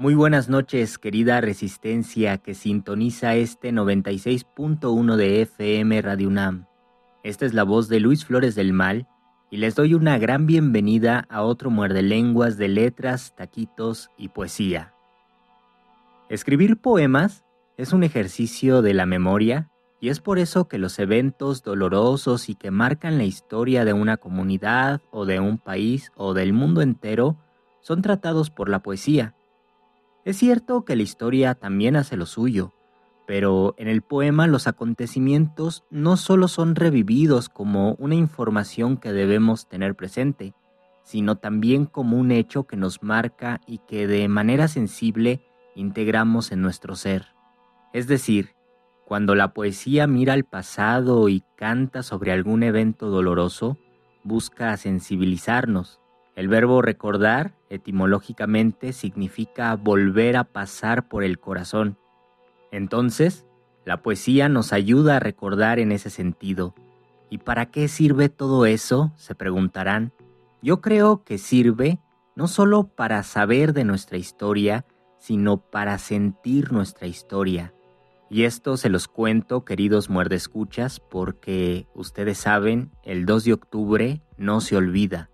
Muy buenas noches, querida resistencia que sintoniza este 96.1 de FM Radio UNAM. Esta es la voz de Luis Flores del Mal y les doy una gran bienvenida a otro muerde lenguas de letras, taquitos y poesía. Escribir poemas es un ejercicio de la memoria y es por eso que los eventos dolorosos y que marcan la historia de una comunidad o de un país o del mundo entero son tratados por la poesía. Es cierto que la historia también hace lo suyo, pero en el poema los acontecimientos no solo son revividos como una información que debemos tener presente, sino también como un hecho que nos marca y que de manera sensible integramos en nuestro ser. Es decir, cuando la poesía mira al pasado y canta sobre algún evento doloroso, busca sensibilizarnos. El verbo recordar, etimológicamente, significa volver a pasar por el corazón entonces, la poesía nos ayuda a recordar en ese sentido. ¿Y para qué sirve todo eso? se preguntarán. Yo creo que sirve no solo para saber de nuestra historia, sino para sentir nuestra historia. Y esto se los cuento, queridos muerdescuchas, porque ustedes saben, el 2 de octubre no se olvida.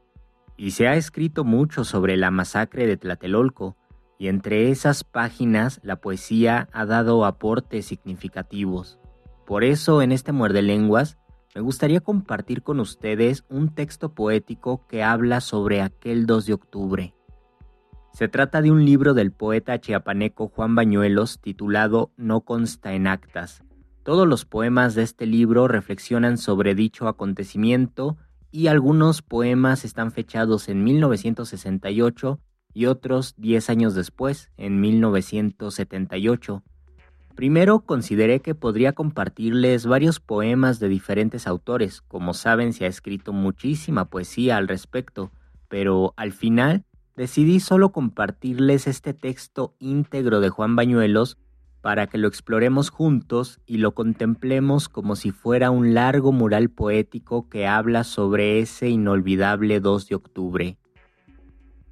Y se ha escrito mucho sobre la masacre de Tlatelolco, y entre esas páginas la poesía ha dado aportes significativos. Por eso en este Muerde Lenguas me gustaría compartir con ustedes un texto poético que habla sobre aquel 2 de octubre. Se trata de un libro del poeta chiapaneco Juan Bañuelos titulado No consta en actas. Todos los poemas de este libro reflexionan sobre dicho acontecimiento y algunos poemas están fechados en 1968 y otros 10 años después, en 1978. Primero consideré que podría compartirles varios poemas de diferentes autores, como saben se ha escrito muchísima poesía al respecto, pero al final decidí solo compartirles este texto íntegro de Juan Bañuelos para que lo exploremos juntos y lo contemplemos como si fuera un largo mural poético que habla sobre ese inolvidable 2 de octubre.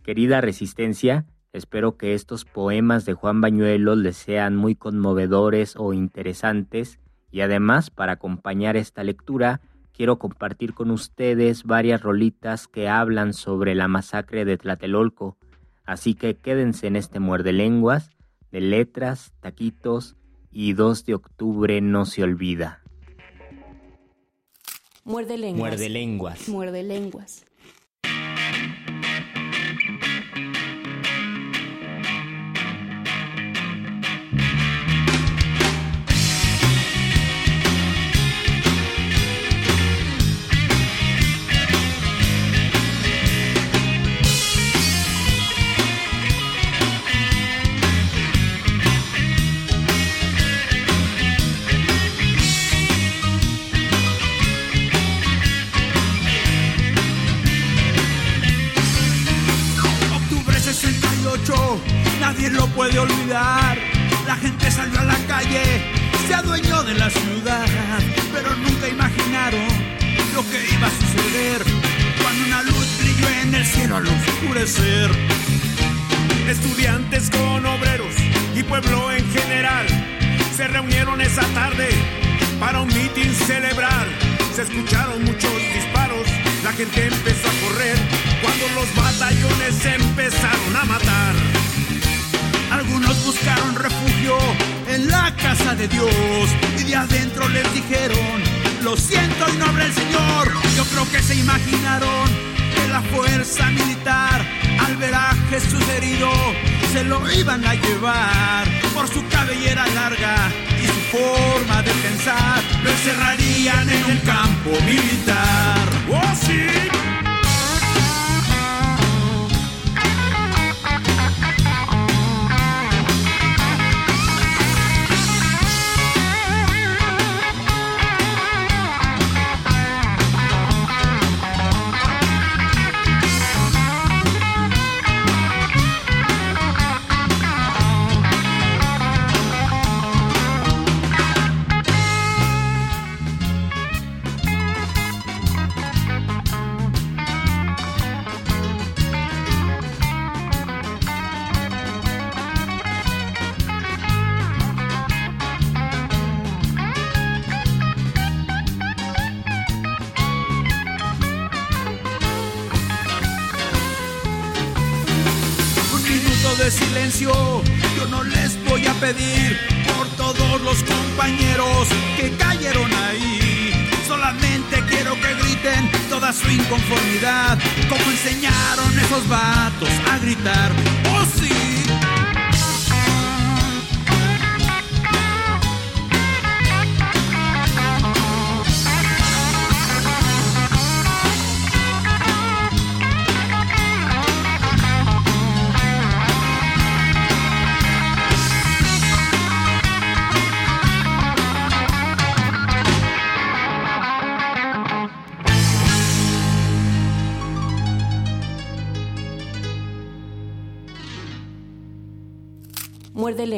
Querida Resistencia, espero que estos poemas de Juan Bañuelos les sean muy conmovedores o interesantes y además para acompañar esta lectura quiero compartir con ustedes varias rolitas que hablan sobre la masacre de Tlatelolco, así que quédense en este muerde lenguas de letras, taquitos y 2 de octubre no se olvida. Muerde lenguas. Muerde lenguas. Muerde lenguas. Puede olvidar. La gente salió a la calle, se adueñó de la ciudad, pero nunca imaginaron lo que iba a suceder cuando una luz brilló en el cielo al oscurecer. Estudiantes con obreros y pueblo en general se reunieron esa tarde para un mitin celebrar. Se escucharon muchos disparos, la gente empezó a correr cuando los batallones empezaron a matar. Buscaron refugio en la casa de Dios y de adentro les dijeron, lo siento y no habrá el Señor. Yo creo que se imaginaron que la fuerza militar al ver a Jesús herido se lo iban a llevar por su cabellera larga y su forma de pensar. Lo encerrarían en un campo militar. ¡Oh, sí!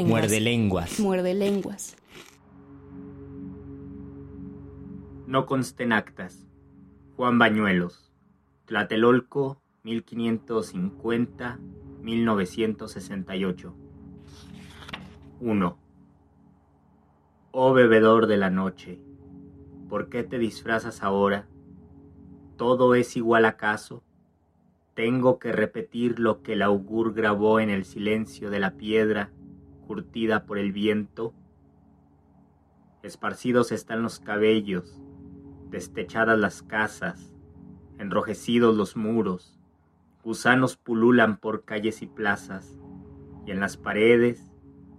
Lenguas. Muerde lenguas. Muerde lenguas. No consten actas. Juan Bañuelos. Tlatelolco, 1550-1968. 1. Oh bebedor de la noche, ¿por qué te disfrazas ahora? ¿Todo es igual acaso? Tengo que repetir lo que el augur grabó en el silencio de la piedra curtida por el viento. Esparcidos están los cabellos, destechadas las casas, enrojecidos los muros, gusanos pululan por calles y plazas, y en las paredes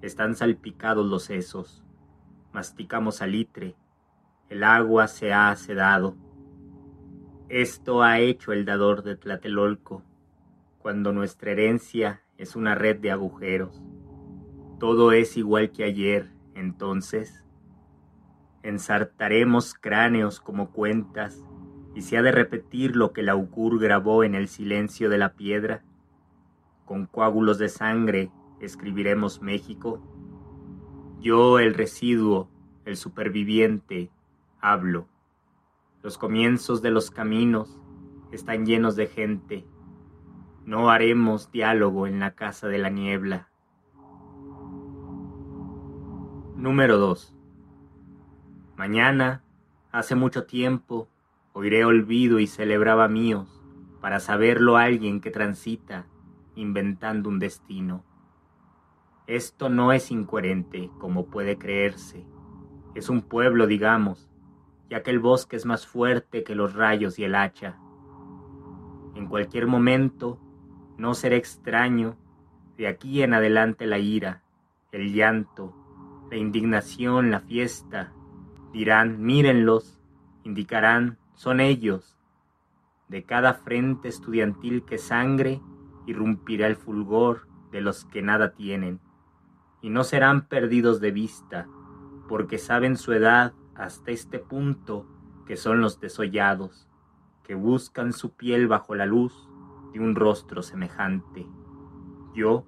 están salpicados los sesos. Masticamos salitre, el agua se ha sedado. Esto ha hecho el dador de Tlatelolco, cuando nuestra herencia es una red de agujeros. Todo es igual que ayer, entonces. Ensartaremos cráneos como cuentas, y se ha de repetir lo que el augur grabó en el silencio de la piedra. Con coágulos de sangre escribiremos México. Yo, el residuo, el superviviente, hablo. Los comienzos de los caminos están llenos de gente. No haremos diálogo en la casa de la niebla. Número 2. Mañana, hace mucho tiempo, oiré olvido y celebraba míos, para saberlo alguien que transita, inventando un destino. Esto no es incoherente, como puede creerse. Es un pueblo, digamos, ya que el bosque es más fuerte que los rayos y el hacha. En cualquier momento, no será extraño, de aquí en adelante la ira, el llanto, la indignación, la fiesta. Dirán, mírenlos, indicarán, son ellos. De cada frente estudiantil que sangre, irrumpirá el fulgor de los que nada tienen. Y no serán perdidos de vista, porque saben su edad hasta este punto, que son los desollados, que buscan su piel bajo la luz de un rostro semejante. Yo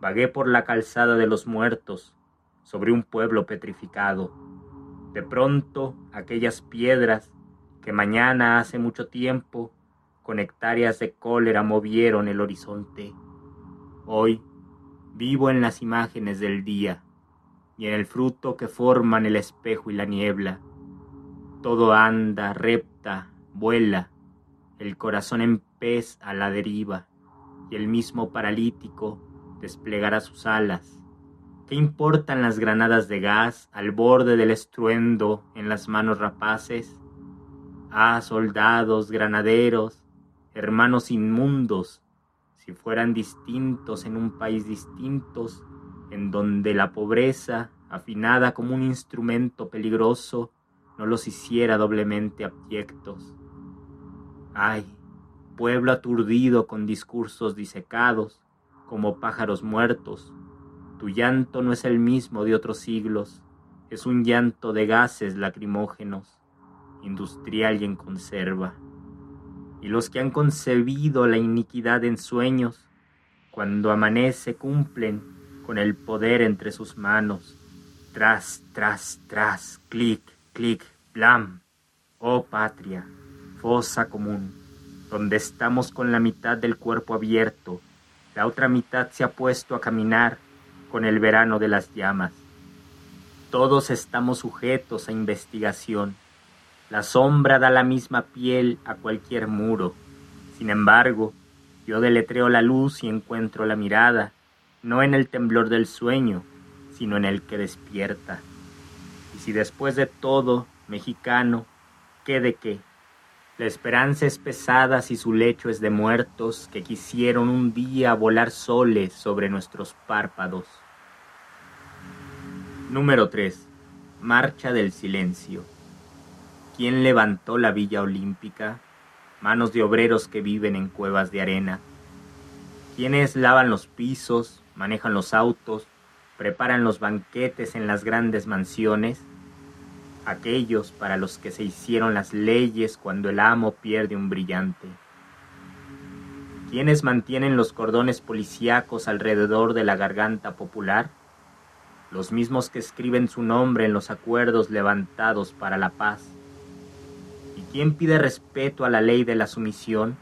vagué por la calzada de los muertos, sobre un pueblo petrificado. De pronto, aquellas piedras que mañana hace mucho tiempo con hectáreas de cólera movieron el horizonte. Hoy vivo en las imágenes del día y en el fruto que forman el espejo y la niebla. Todo anda, repta, vuela, el corazón en pez a la deriva, y el mismo paralítico desplegará sus alas. ¿Qué importan las granadas de gas al borde del estruendo en las manos rapaces? Ah, soldados, granaderos, hermanos inmundos, si fueran distintos en un país distintos, en donde la pobreza, afinada como un instrumento peligroso, no los hiciera doblemente abyectos. Ay, pueblo aturdido con discursos disecados, como pájaros muertos, tu llanto no es el mismo de otros siglos, es un llanto de gases lacrimógenos, industrial y en conserva. Y los que han concebido la iniquidad en sueños, cuando amanece cumplen con el poder entre sus manos, tras, tras, tras, clic, clic, blam. Oh patria, fosa común, donde estamos con la mitad del cuerpo abierto, la otra mitad se ha puesto a caminar con el verano de las llamas. Todos estamos sujetos a investigación. La sombra da la misma piel a cualquier muro. Sin embargo, yo deletreo la luz y encuentro la mirada, no en el temblor del sueño, sino en el que despierta. Y si después de todo, mexicano, ¿qué de qué? La esperanza es pesada si su lecho es de muertos que quisieron un día volar soles sobre nuestros párpados. Número 3. Marcha del silencio. ¿Quién levantó la Villa Olímpica? Manos de obreros que viven en cuevas de arena. ¿Quiénes lavan los pisos, manejan los autos, preparan los banquetes en las grandes mansiones? Aquellos para los que se hicieron las leyes cuando el amo pierde un brillante. ¿Quiénes mantienen los cordones policíacos alrededor de la garganta popular? Los mismos que escriben su nombre en los acuerdos levantados para la paz. ¿Y quién pide respeto a la ley de la sumisión?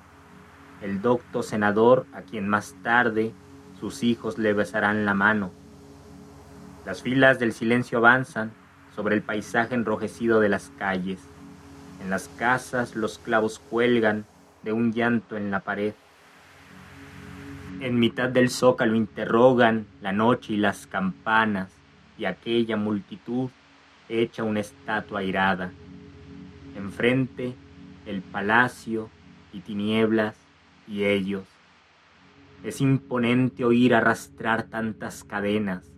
El docto senador a quien más tarde sus hijos le besarán la mano. Las filas del silencio avanzan sobre el paisaje enrojecido de las calles. En las casas los clavos cuelgan de un llanto en la pared. En mitad del zócalo interrogan la noche y las campanas y aquella multitud hecha una estatua airada. Enfrente el palacio y tinieblas y ellos. Es imponente oír arrastrar tantas cadenas.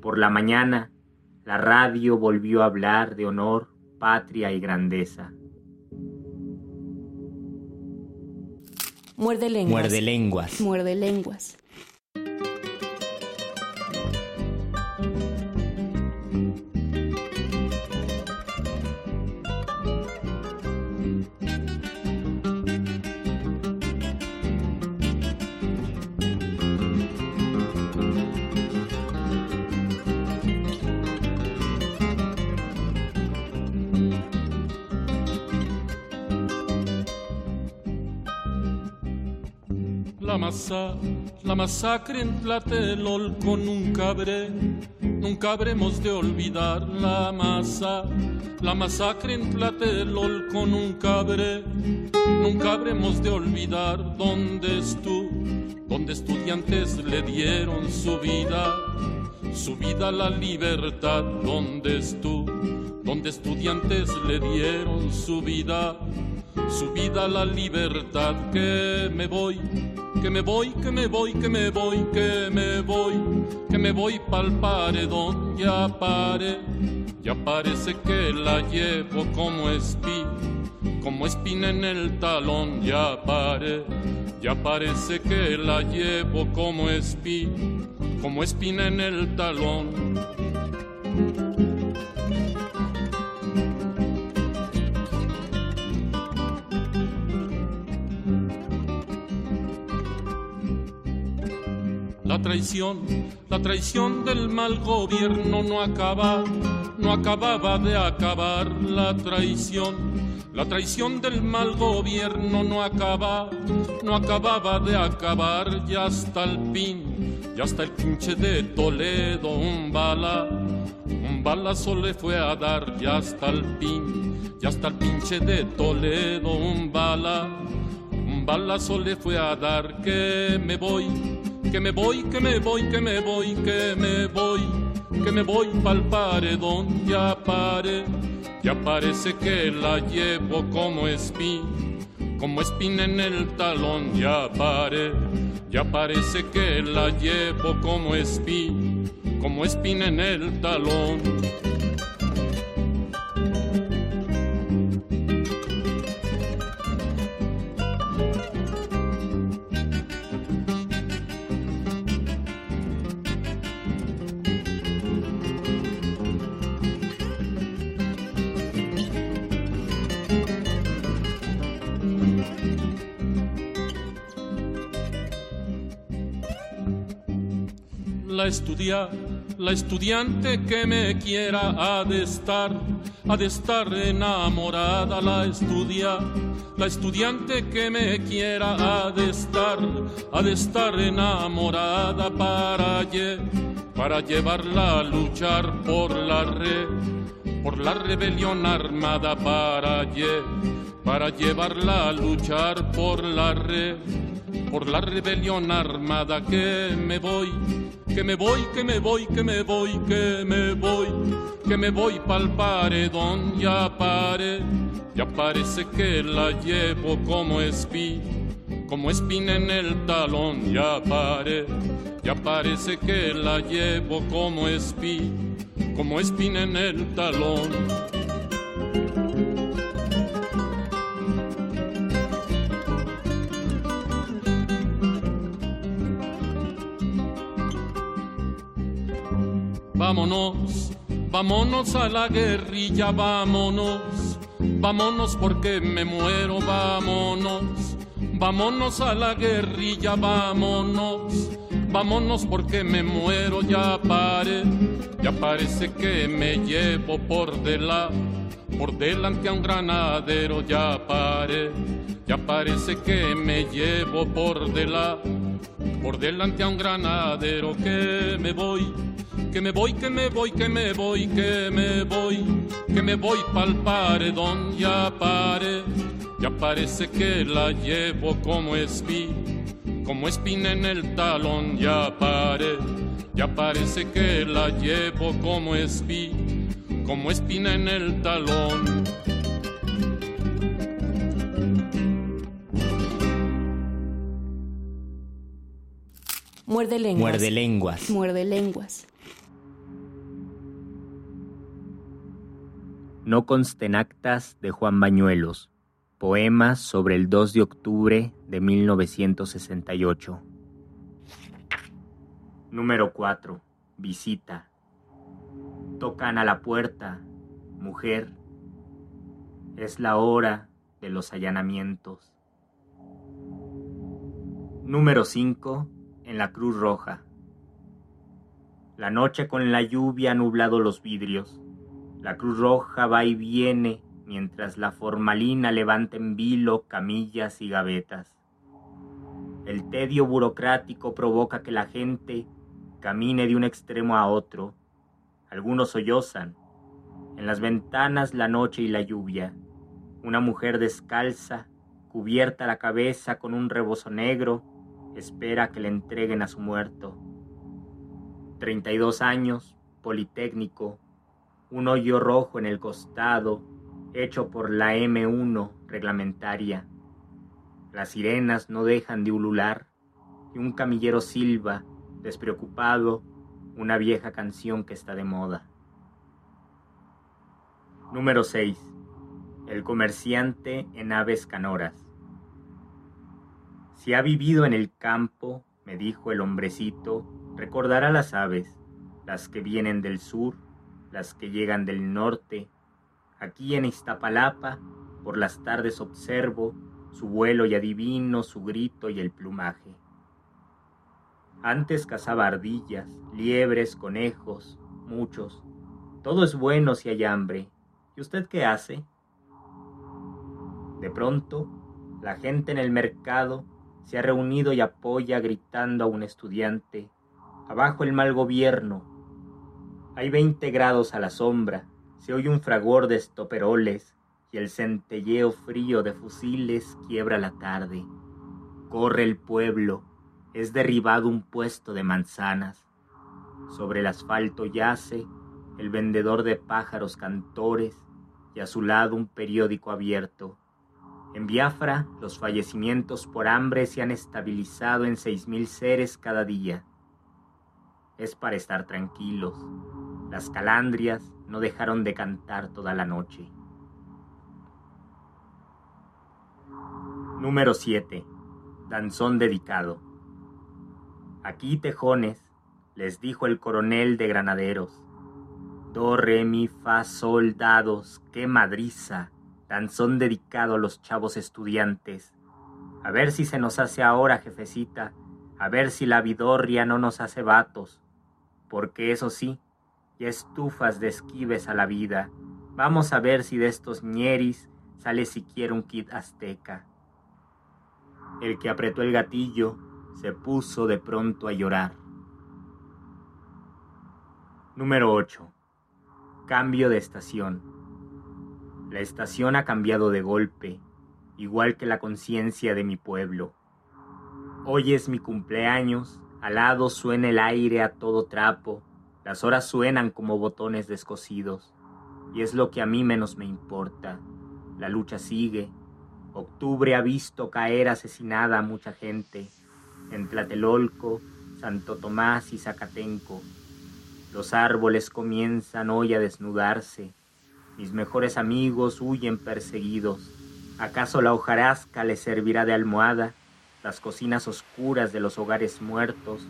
Por la mañana la radio volvió a hablar de honor, patria y grandeza. Muerde lenguas. Muerde lenguas. Muerde lenguas. La masacre en Tlatelolco nunca habré, nunca habremos de olvidar la masa, la masacre en Tlatelolco nunca habré, nunca habremos de olvidar dónde estuvo, donde estudiantes le dieron su vida, su vida a la libertad, donde estuvo, donde estudiantes le dieron su vida, su vida a la libertad que me voy que me voy, que me voy, que me voy, que me voy, que me voy pa'l paredón, ya pare, ya parece que la llevo como espina, como espina en el talón, ya pare, ya parece que la llevo como espina, como espina en el talón. Traición, la traición del mal gobierno no acaba, no acababa de acabar la traición. La traición del mal gobierno no acaba, no acababa de acabar ya hasta el fin, ya hasta el pinche de Toledo un bala, un balazo le fue a dar ya hasta el fin, ya hasta el pinche de Toledo un bala, un balazo le fue a dar que me voy que me voy, que me voy, que me voy, que me voy, que me voy pa'l paredón, ya pare, ya parece que la llevo como espín, como espina en el talón, ya pare, ya parece que la llevo como espín, como espina en el talón. La estudia, la estudiante que me quiera ha de estar, ha de estar enamorada, la estudia, la estudiante que me quiera ha de estar, ha de estar enamorada para, para llevarla a luchar por la re, por la rebelión armada para, para llevarla a luchar por la re, por la rebelión armada que me voy que me voy, que me voy, que me voy, que me voy, que me voy pa'l paredón, ya pare, ya parece que la llevo como espí, como espina en el talón, ya pare, ya parece que la llevo como espí, como espina en el talón. Vámonos, vámonos a la guerrilla, vámonos, vámonos porque me muero, vámonos, vámonos a la guerrilla, vámonos, vámonos porque me muero, ya pare, ya parece que me llevo por delante, por delante a un granadero, ya pare, ya parece que me llevo por delante, por delante a un granadero que me voy que me voy, que me voy, que me voy, que me voy, que me voy pa'l paredón, ya pare, ya parece que la llevo como espí, como espina en el talón, ya pare, ya parece que la llevo como espí, como espina en el talón. Muerde lenguas. Muerde lenguas. Muerde lenguas. No consten actas de Juan Bañuelos. Poemas sobre el 2 de octubre de 1968. Número 4. Visita. Tocan a la puerta. Mujer. Es la hora de los allanamientos. Número 5. En la Cruz Roja. La noche con la lluvia ha nublado los vidrios. La Cruz Roja va y viene mientras la formalina levanta en vilo camillas y gavetas. El tedio burocrático provoca que la gente camine de un extremo a otro. Algunos sollozan. En las ventanas la noche y la lluvia. Una mujer descalza, cubierta la cabeza con un rebozo negro, espera que le entreguen a su muerto. 32 años, politécnico, un hoyo rojo en el costado, hecho por la M1 reglamentaria. Las sirenas no dejan de ulular y un camillero silba, despreocupado, una vieja canción que está de moda. Número 6. El comerciante en aves canoras. Si ha vivido en el campo, me dijo el hombrecito, recordará las aves, las que vienen del sur las que llegan del norte. Aquí en Iztapalapa, por las tardes observo su vuelo y adivino su grito y el plumaje. Antes cazaba ardillas, liebres, conejos, muchos. Todo es bueno si hay hambre. ¿Y usted qué hace? De pronto, la gente en el mercado se ha reunido y apoya gritando a un estudiante. Abajo el mal gobierno. Hay veinte grados a la sombra. Se oye un fragor de estoperoles y el centelleo frío de fusiles quiebra la tarde. Corre el pueblo. Es derribado un puesto de manzanas. Sobre el asfalto yace el vendedor de pájaros cantores y a su lado un periódico abierto. En Biafra, los fallecimientos por hambre se han estabilizado en seis mil seres cada día. Es para estar tranquilos. Las calandrias no dejaron de cantar toda la noche. Número 7. Danzón dedicado. Aquí, tejones, les dijo el coronel de granaderos. Do, re, mi, fa, soldados, qué madriza danzón dedicado a los chavos estudiantes. A ver si se nos hace ahora, jefecita, a ver si la vidorria no nos hace vatos, porque eso sí, ya estufas de esquives a la vida. Vamos a ver si de estos ñeris sale siquiera un kit azteca. El que apretó el gatillo se puso de pronto a llorar. Número 8. Cambio de estación. La estación ha cambiado de golpe, igual que la conciencia de mi pueblo. Hoy es mi cumpleaños, al lado suena el aire a todo trapo, las horas suenan como botones descosidos, y es lo que a mí menos me importa. La lucha sigue. Octubre ha visto caer asesinada a mucha gente, en Tlatelolco, Santo Tomás y Zacatenco. Los árboles comienzan hoy a desnudarse, mis mejores amigos huyen perseguidos. ¿Acaso la hojarasca les servirá de almohada? Las cocinas oscuras de los hogares muertos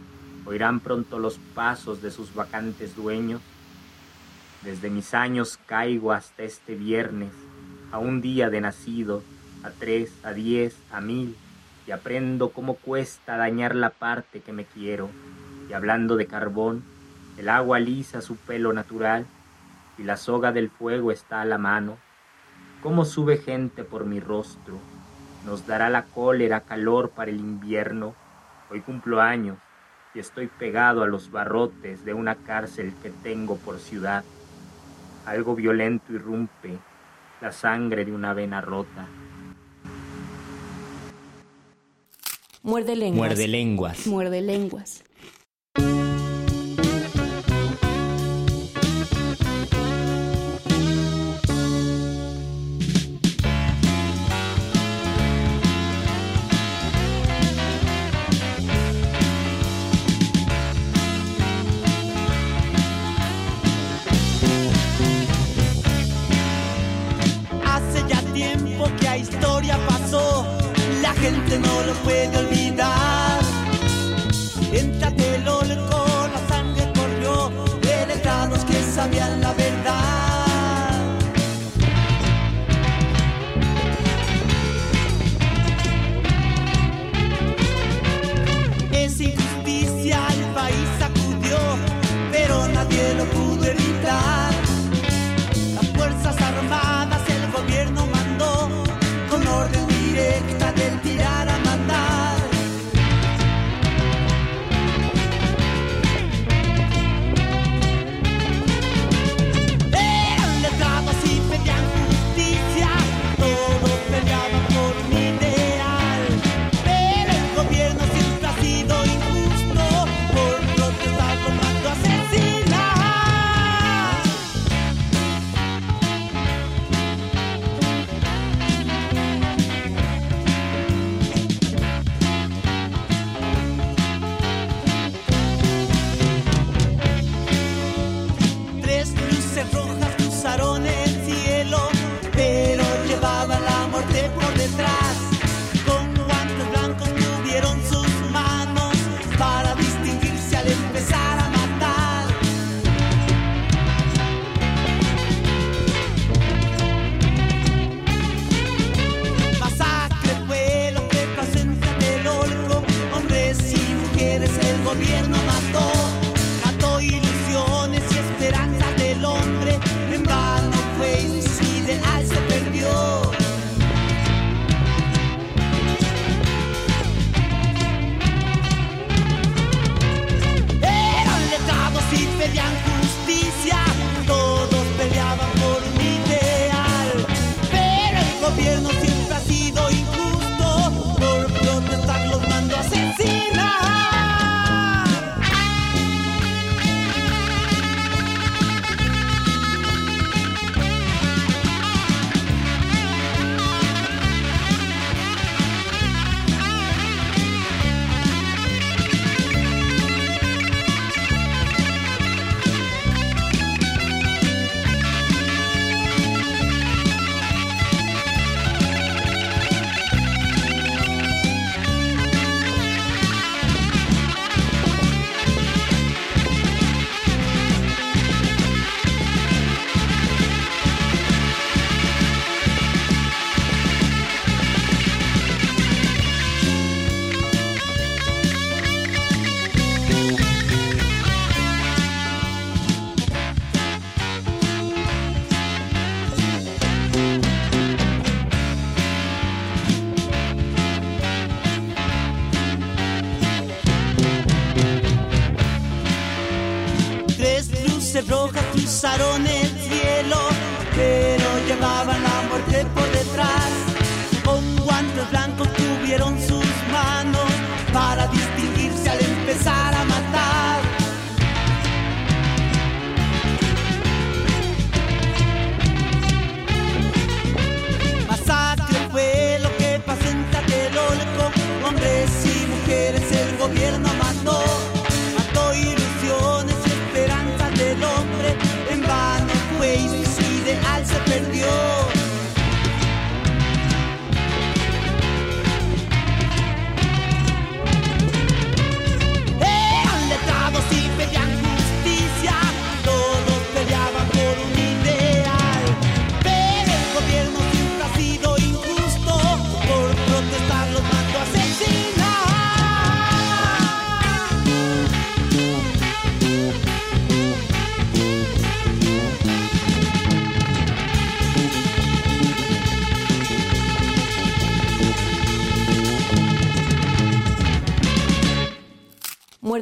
oirán pronto los pasos de sus vacantes dueños. Desde mis años caigo hasta este viernes, a un día de nacido, a tres, a diez, a mil, y aprendo cómo cuesta dañar la parte que me quiero. Y hablando de carbón, el agua lisa su pelo natural, y la soga del fuego está a la mano. ¿Cómo sube gente por mi rostro? Nos dará la cólera calor para el invierno. Hoy cumplo años y estoy pegado a los barrotes de una cárcel que tengo por ciudad. Algo violento irrumpe, la sangre de una vena rota. Muerde lenguas. Muerde lenguas. Muerde lenguas. Del hombre, en vano fue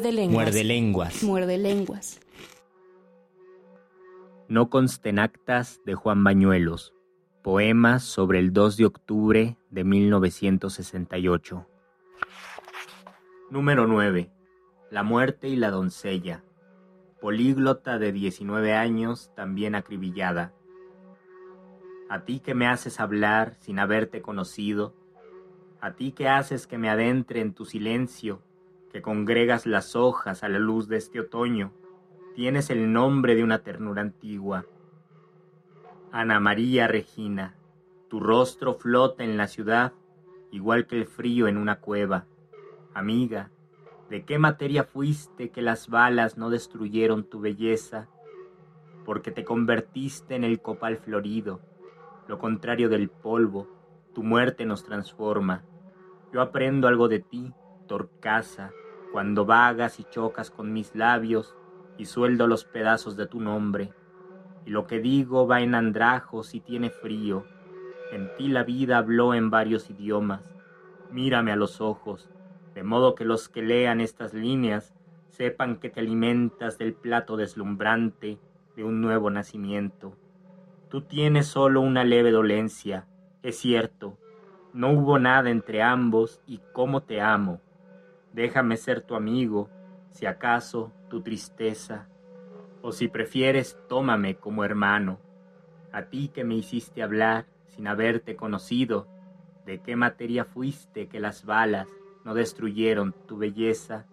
Muerde lenguas. Muerde lenguas. Muerde lenguas. No consten actas de Juan Bañuelos. Poemas sobre el 2 de octubre de 1968. Número 9. La muerte y la doncella. Políglota de 19 años, también acribillada. A ti que me haces hablar sin haberte conocido. A ti que haces que me adentre en tu silencio, que congregas las hojas a la luz de este otoño. Tienes el nombre de una ternura antigua. Ana María Regina, tu rostro flota en la ciudad, igual que el frío en una cueva. Amiga, ¿de qué materia fuiste que las balas no destruyeron tu belleza? Porque te convertiste en el copal florido, lo contrario del polvo, tu muerte nos transforma. Yo aprendo algo de ti, torcaza, cuando vagas y chocas con mis labios y sueldo los pedazos de tu nombre. Y lo que digo va en andrajos y tiene frío. En ti la vida habló en varios idiomas. Mírame a los ojos, de modo que los que lean estas líneas sepan que te alimentas del plato deslumbrante de un nuevo nacimiento. Tú tienes solo una leve dolencia, es cierto. No hubo nada entre ambos y cómo te amo. Déjame ser tu amigo, si acaso tu tristeza, o si prefieres, tómame como hermano. A ti que me hiciste hablar sin haberte conocido, ¿de qué materia fuiste que las balas no destruyeron tu belleza?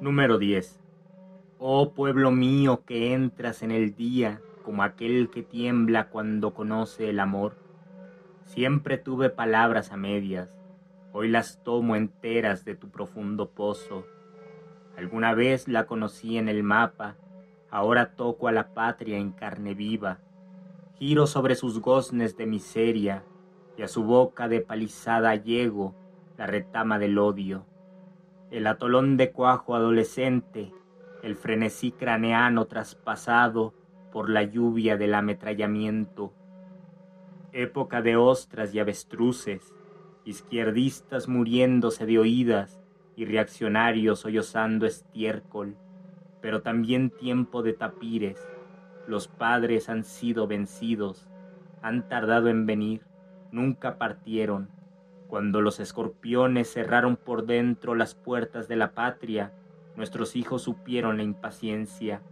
Número 10. Oh pueblo mío que entras en el día como aquel que tiembla cuando conoce el amor. Siempre tuve palabras a medias, hoy las tomo enteras de tu profundo pozo. Alguna vez la conocí en el mapa, ahora toco a la patria en carne viva. Giro sobre sus goznes de miseria y a su boca de palizada llego la retama del odio. el atolón de cuajo adolescente, el frenesí craneano traspasado por la lluvia del ametrallamiento. Época de ostras y avestruces, izquierdistas muriéndose de oídas y reaccionarios sollozando estiércol, pero también tiempo de tapires. Los padres han sido vencidos, han tardado en venir, nunca partieron. Cuando los escorpiones cerraron por dentro las puertas de la patria, nuestros hijos supieron la impaciencia.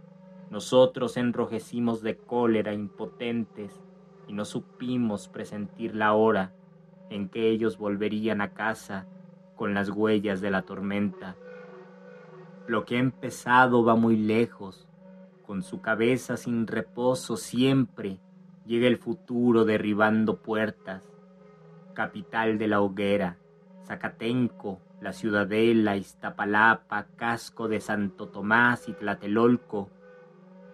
Nosotros enrojecimos de cólera impotentes y no supimos presentir la hora en que ellos volverían a casa con las huellas de la tormenta. Lo que ha empezado va muy lejos, con su cabeza sin reposo siempre llega el futuro derribando puertas. Capital de la hoguera, Zacatenco, la Ciudadela, Iztapalapa, Casco de Santo Tomás y Tlatelolco,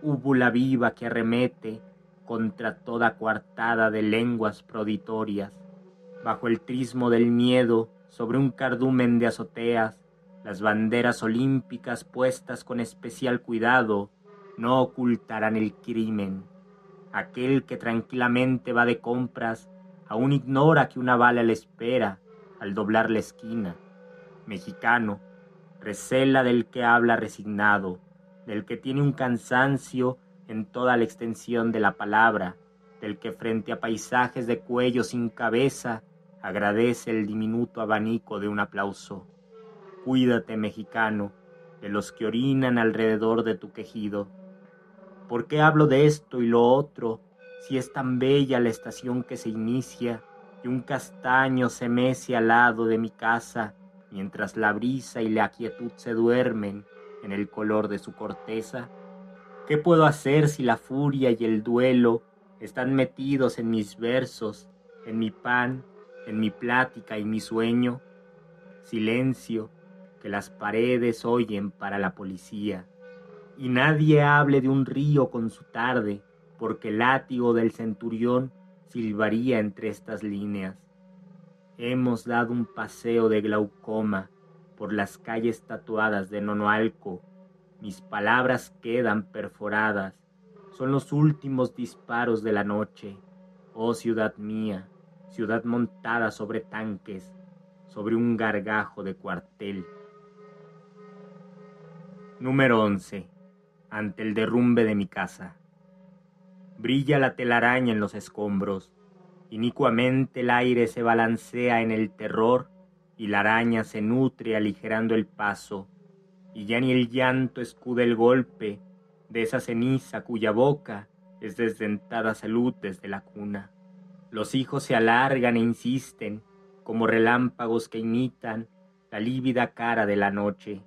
úbula viva que arremete contra toda coartada de lenguas proditorias, bajo el trismo del miedo, sobre un cardumen de azoteas, las banderas olímpicas puestas con especial cuidado no ocultarán el crimen. Aquel que tranquilamente va de compras aún ignora que una bala le espera al doblar la esquina. Mexicano, recela del que habla resignado, del que tiene un cansancio en toda la extensión de la palabra, del que frente a paisajes de cuello sin cabeza agradece el diminuto abanico de un aplauso. Cuídate, mexicano, de los que orinan alrededor de tu quejido. ¿Por qué hablo de esto y lo otro si es tan bella la estación que se inicia y un castaño se mece al lado de mi casa mientras la brisa y la quietud se duermen en el color de su corteza? ¿Qué puedo hacer si la furia y el duelo están metidos en mis versos, en mi pan, en mi plática y mi sueño? Silencio, que las paredes oyen para la policía. Y nadie hable de un río con su tarde, porque el látigo del centurión silbaría entre estas líneas. Hemos dado un paseo de glaucoma por las calles tatuadas de Nonoalco mis palabras quedan perforadas, son los últimos disparos de la noche. Oh ciudad mía, ciudad montada sobre tanques, sobre un gargajo de cuartel. Número 11. Ante el derrumbe de mi casa. Brilla la telaraña en los escombros. Inicuamente el aire se balancea en el terror y la araña se nutre aligerando el paso y ya ni el llanto escude el golpe de esa ceniza cuya boca es desdentada salud desde la cuna. Los hijos se alargan e insisten como relámpagos que imitan la lívida cara de la noche.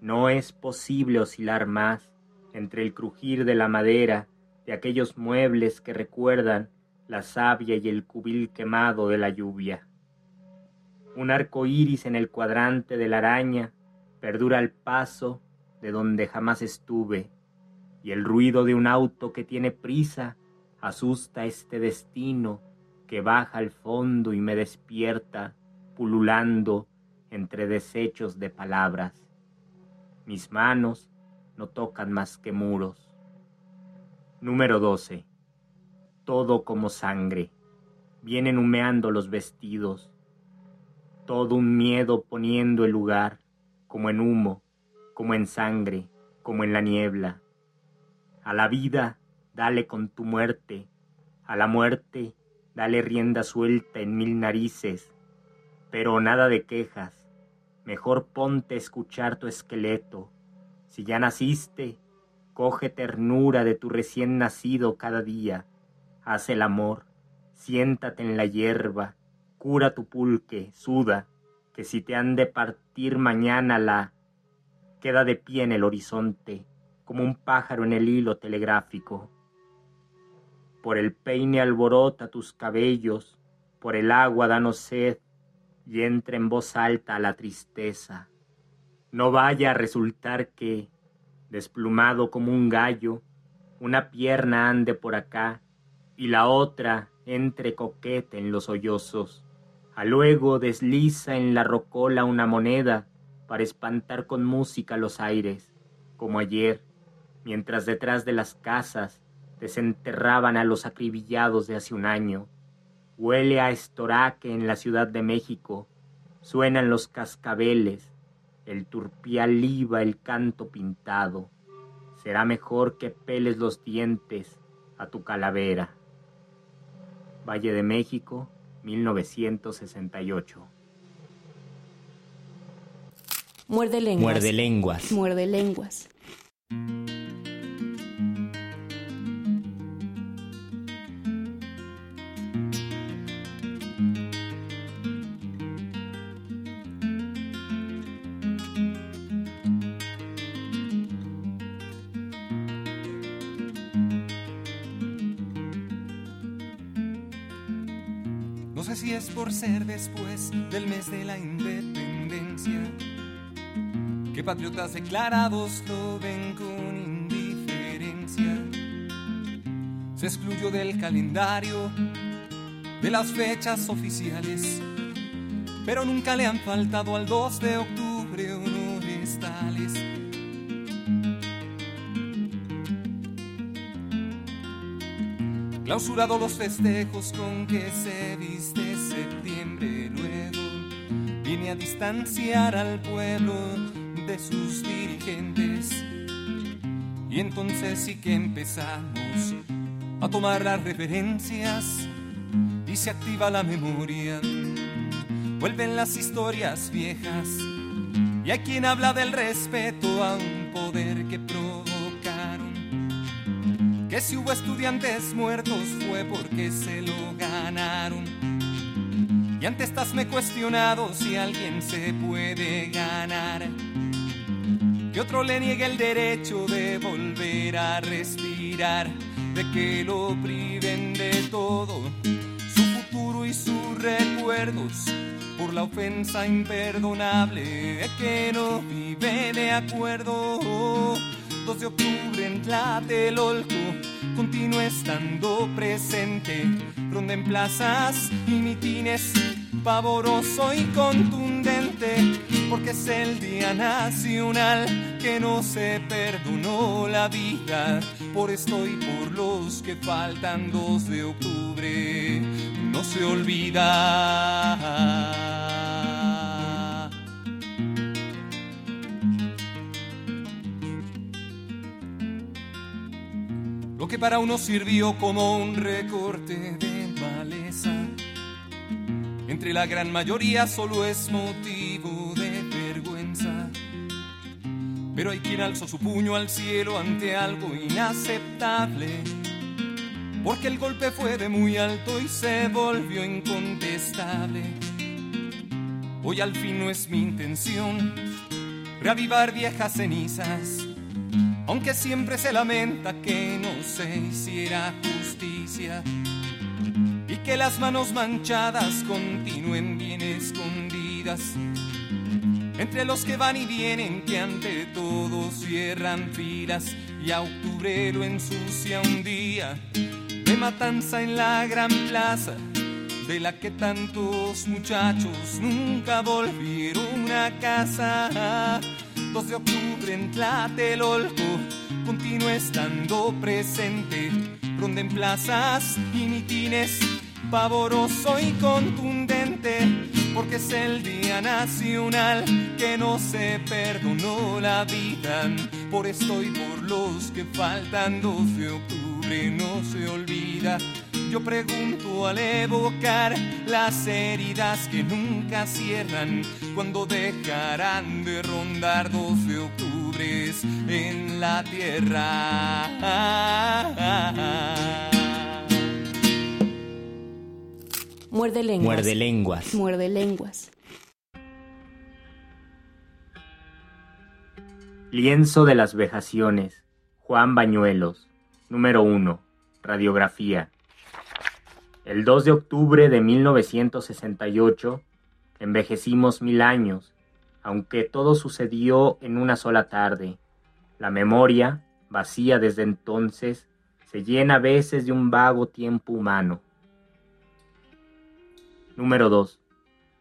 No es posible oscilar más entre el crujir de la madera de aquellos muebles que recuerdan la savia y el cubil quemado de la lluvia. Un arco iris en el cuadrante de la araña perdura el paso de donde jamás estuve, y el ruido de un auto que tiene prisa asusta este destino que baja al fondo y me despierta, pululando entre desechos de palabras. Mis manos no tocan más que muros. Número 12. Todo como sangre. Vienen humeando los vestidos. Todo un miedo poniendo el lugar como en humo, como en sangre, como en la niebla. A la vida, dale con tu muerte, a la muerte, dale rienda suelta en mil narices, pero nada de quejas, mejor ponte a escuchar tu esqueleto. Si ya naciste, coge ternura de tu recién nacido cada día, haz el amor, siéntate en la hierba, cura tu pulque, suda, que si te han de partir mañana la queda de pie en el horizonte, como un pájaro en el hilo telegráfico. Por el peine alborota tus cabellos, por el agua danos sed, y entra en voz alta la tristeza. No vaya a resultar que, desplumado como un gallo, una pierna ande por acá y la otra entre coquete en los sollozos. A luego desliza en la rocola una moneda para espantar con música los aires, como ayer, mientras detrás de las casas desenterraban a los acribillados de hace un año. Huele a estoraque en la Ciudad de México, suenan los cascabeles, el turpial liba el canto pintado. Será mejor que peles los dientes a tu calavera. Valle de México, 1968. Muerde lenguas. Muerde lenguas. Muerde lenguas. Ser después del mes de la independencia que patriotas declarados lo ven con indiferencia. Se excluyó del calendario de las fechas oficiales, pero nunca le han faltado al 2 de octubre honores tales. Clausurado los festejos con que se viste viene a distanciar al pueblo de sus dirigentes. Y entonces sí que empezamos a tomar las referencias y se activa la memoria. Vuelven las historias viejas y hay quien habla del respeto a un poder que provocaron. Que si hubo estudiantes muertos fue porque se lo ganaron. Y ante estas me cuestionado si alguien se puede ganar que otro le niegue el derecho de volver a respirar, de que lo priven de todo, su futuro y sus recuerdos, por la ofensa imperdonable de que no vive de acuerdo. 2 de octubre en Tlatelolco continúa estando presente, ronda en plazas y mitines, pavoroso y contundente porque es el día nacional que no se perdonó la vida. Por esto y por los que faltan 2 de octubre, no se olvida. Que para uno sirvió como un recorte de maleza, entre la gran mayoría solo es motivo de vergüenza. Pero hay quien alzó su puño al cielo ante algo inaceptable. Porque el golpe fue de muy alto y se volvió incontestable. Hoy al fin no es mi intención reavivar viejas cenizas. Aunque siempre se lamenta que no se hiciera justicia y que las manos manchadas continúen bien escondidas entre los que van y vienen que ante todo cierran filas y a octubre lo ensucia un día de matanza en la gran plaza de la que tantos muchachos nunca volvieron a casa 2 de octubre en Tlatelolco continúa estando presente ronda en plazas y mitines pavoroso y contundente porque es el día nacional que no se perdonó la vida. Por esto y por los que faltan 2 de octubre no se olvida. Yo pregunto al evocar las heridas que nunca cierran, cuando dejarán de rondar 2 de octubre en la tierra. Muerde lenguas. Muerde lenguas. Muerde lenguas. Lienzo de las vejaciones. Juan Bañuelos. Número 1. Radiografía. El 2 de octubre de 1968 envejecimos mil años, aunque todo sucedió en una sola tarde. La memoria, vacía desde entonces, se llena a veces de un vago tiempo humano. Número 2.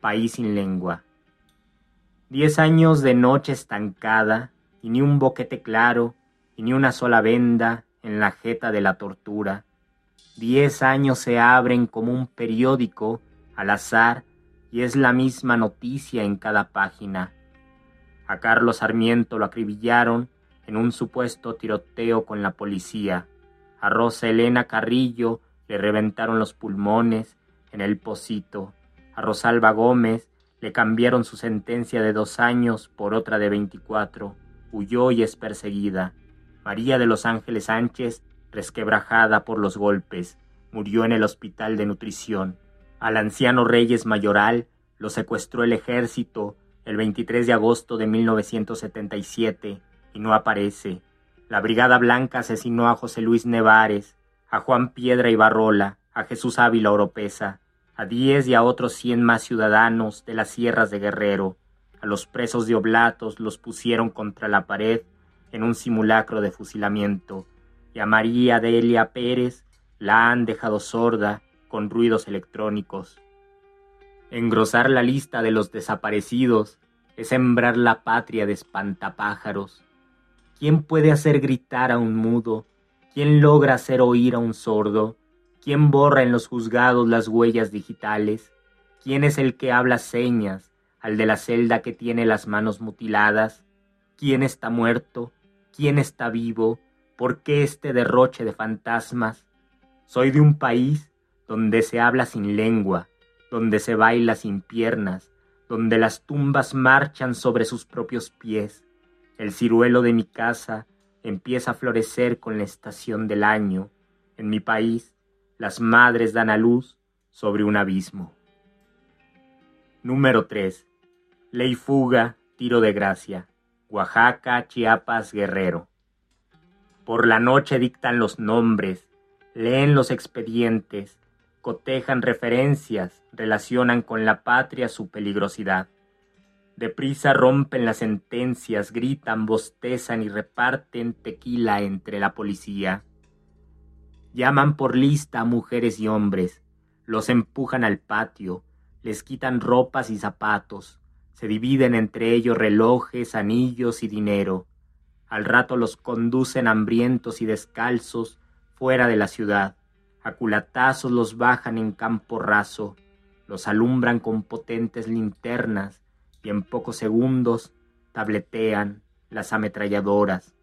País sin lengua. Diez años de noche estancada, y ni un boquete claro, y ni una sola venda en la jeta de la tortura. Diez años se abren como un periódico al azar y es la misma noticia en cada página. A Carlos Sarmiento lo acribillaron en un supuesto tiroteo con la policía. A Rosa Elena Carrillo le reventaron los pulmones en el pocito. A Rosalba Gómez le cambiaron su sentencia de dos años por otra de veinticuatro. Huyó y es perseguida. María de los Ángeles Sánchez, resquebrajada por los golpes, murió en el hospital de nutrición. Al anciano Reyes Mayoral lo secuestró el ejército el 23 de agosto de 1977 y no aparece. La Brigada Blanca asesinó a José Luis Nevares, a Juan Piedra Ibarrola, a Jesús Ávila Oropesa, a diez y a otros cien más ciudadanos de las sierras de Guerrero. A los presos de Oblatos los pusieron contra la pared en un simulacro de fusilamiento, María Delia Pérez la han dejado sorda con ruidos electrónicos. Engrosar la lista de los desaparecidos es sembrar la patria de espantapájaros. ¿Quién puede hacer gritar a un mudo? ¿Quién logra hacer oír a un sordo? ¿Quién borra en los juzgados las huellas digitales? ¿Quién es el que habla señas al de la celda que tiene las manos mutiladas? ¿Quién está muerto? ¿Quién está vivo? ¿Por qué este derroche de fantasmas? Soy de un país donde se habla sin lengua, donde se baila sin piernas, donde las tumbas marchan sobre sus propios pies. El ciruelo de mi casa empieza a florecer con la estación del año. En mi país, las madres dan a luz sobre un abismo. Número 3. Ley fuga, tiro de gracia. Oaxaca, Chiapas, Guerrero. Por la noche dictan los nombres, leen los expedientes, cotejan referencias, relacionan con la patria su peligrosidad. Deprisa rompen las sentencias, gritan, bostezan y reparten tequila entre la policía. Llaman por lista a mujeres y hombres, los empujan al patio, les quitan ropas y zapatos, se dividen entre ellos relojes, anillos y dinero. Al rato los conducen hambrientos y descalzos fuera de la ciudad. A culatazos los bajan en campo raso, los alumbran con potentes linternas y en pocos segundos tabletean las ametralladoras.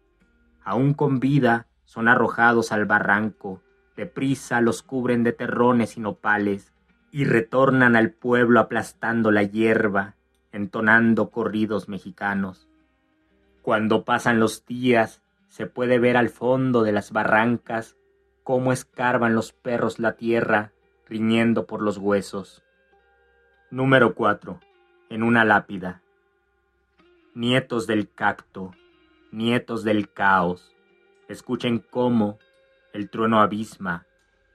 Aún con vida son arrojados al barranco, deprisa los cubren de terrones y nopales y retornan al pueblo aplastando la hierba entonando corridos mexicanos. Cuando pasan los días, se puede ver al fondo de las barrancas cómo escarban los perros la tierra, riñendo por los huesos. Número 4. En una lápida. Nietos del cacto, nietos del caos, escuchen cómo el trueno abisma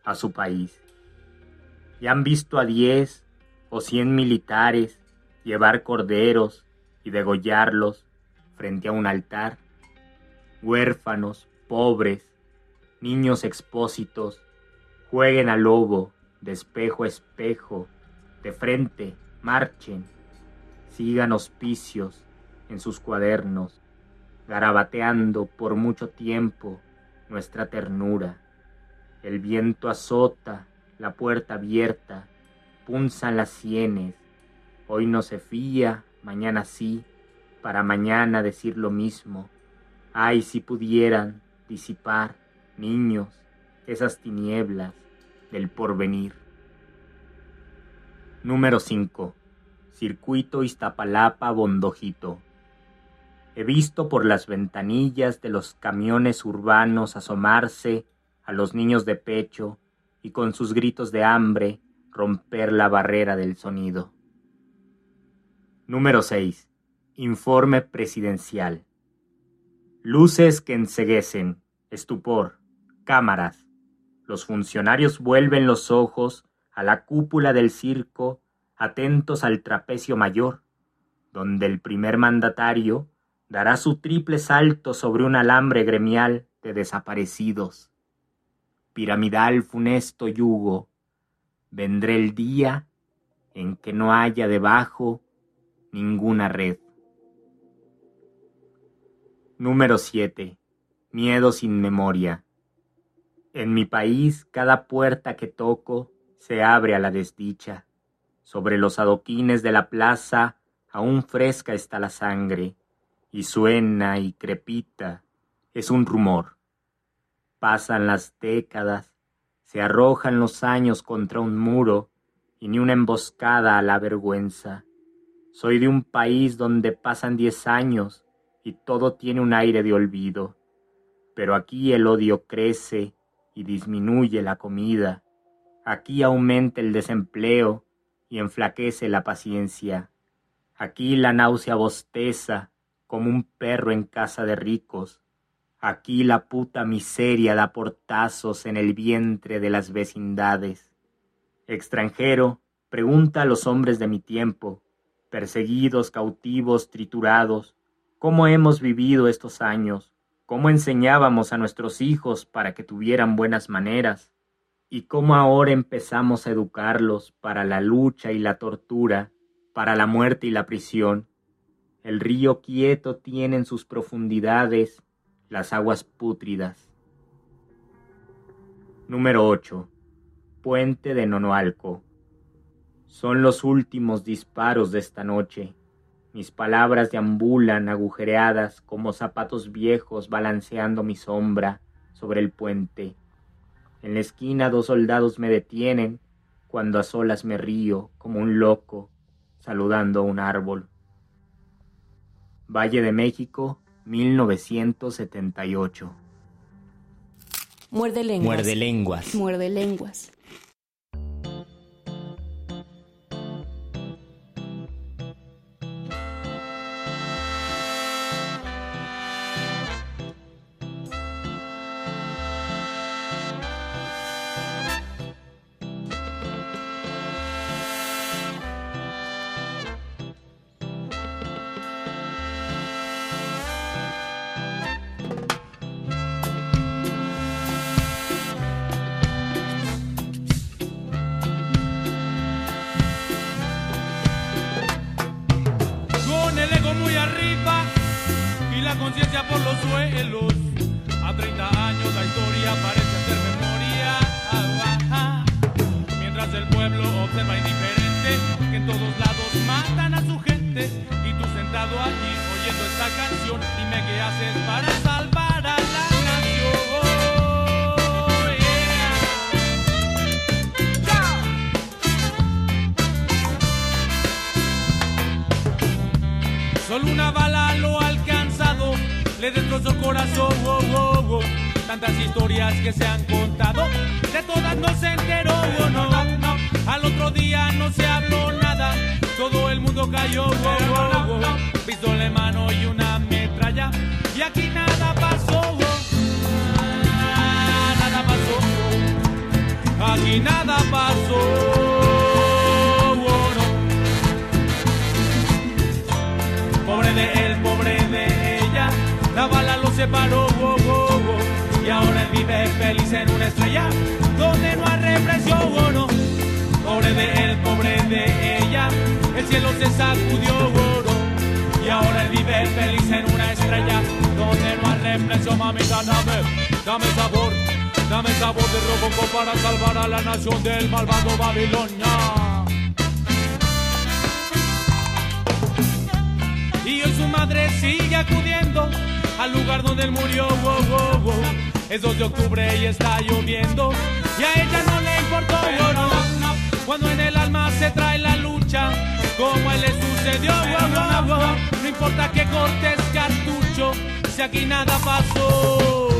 a su país. Y han visto a diez o cien militares llevar corderos y degollarlos frente a un altar, huérfanos, pobres, niños expósitos, jueguen al lobo de espejo a espejo, de frente, marchen, sigan hospicios en sus cuadernos, garabateando por mucho tiempo nuestra ternura. El viento azota la puerta abierta, punzan las sienes, Hoy no se fía, mañana sí, para mañana decir lo mismo. Ay, si pudieran disipar, niños, esas tinieblas del porvenir. Número 5. Circuito Iztapalapa Bondojito. He visto por las ventanillas de los camiones urbanos asomarse a los niños de pecho y con sus gritos de hambre romper la barrera del sonido. Número 6. Informe presidencial. Luces que enseguecen, estupor, cámaras. Los funcionarios vuelven los ojos a la cúpula del circo, atentos al trapecio mayor, donde el primer mandatario dará su triple salto sobre un alambre gremial de desaparecidos. Piramidal funesto yugo, vendré el día en que no haya debajo ninguna red. Número 7. Miedo sin memoria. En mi país, cada puerta que toco se abre a la desdicha. Sobre los adoquines de la plaza aún fresca está la sangre, y suena y crepita, es un rumor. Pasan las décadas, se arrojan los años contra un muro, y ni una emboscada a la vergüenza. Soy de un país donde pasan diez años y todo tiene un aire de olvido. Pero aquí el odio crece y disminuye la comida. Aquí aumenta el desempleo y enflaquece la paciencia. Aquí la náusea bosteza como un perro en casa de ricos. Aquí la puta miseria da portazos en el vientre de las vecindades. Extranjero, pregunta a los hombres de mi tiempo, perseguidos, cautivos, triturados, cómo hemos vivido estos años, cómo enseñábamos a nuestros hijos para que tuvieran buenas maneras, y cómo ahora empezamos a educarlos para la lucha y la tortura, para la muerte y la prisión. El río quieto tiene en sus profundidades las aguas pútridas. Número 8. Puente de Nonoalco. Son los últimos disparos de esta noche. Mis palabras deambulan agujereadas como zapatos viejos balanceando mi sombra sobre el puente. En la esquina dos soldados me detienen cuando a solas me río como un loco saludando a un árbol. Valle de México, 1978. Muerde lenguas. Muerde lenguas. Muerde lenguas. No represión, mamita, dame, dame sabor, dame sabor de robo para salvar a la nación del malvado Babilonia. Y hoy su madre sigue acudiendo al lugar donde él murió. Oh, oh, oh. Es 2 de octubre y está lloviendo. Y a ella no le importó. oh, no. Cuando en el alma se trae la lucha, como a él le sucedió. oh. No importa que cortes cartucho, si aquí nada pasó.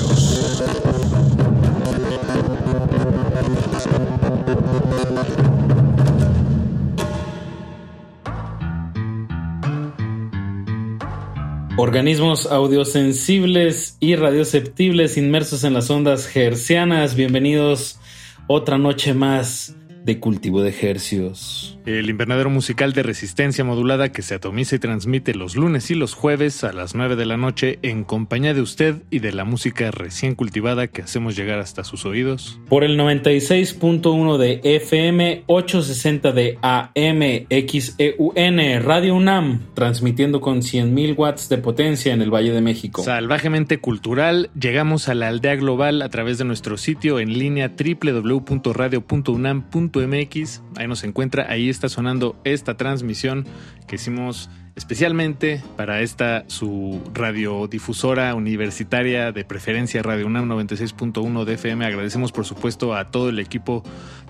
Organismos audiosensibles y radioceptibles inmersos en las ondas hercianas, bienvenidos otra noche más de cultivo de hercios. El invernadero musical de resistencia modulada que se atomiza y transmite los lunes y los jueves a las 9 de la noche en compañía de usted y de la música recién cultivada que hacemos llegar hasta sus oídos. Por el 96.1 de FM, 860 de AM, XEUN, Radio UNAM, transmitiendo con 100.000 watts de potencia en el Valle de México. Salvajemente cultural, llegamos a la aldea global a través de nuestro sitio en línea www.radio.unam.mx. Ahí nos encuentra, ahí está sonando esta transmisión que hicimos especialmente para esta su radiodifusora universitaria de preferencia Radio UNAM 96.1 de FM. Agradecemos por supuesto a todo el equipo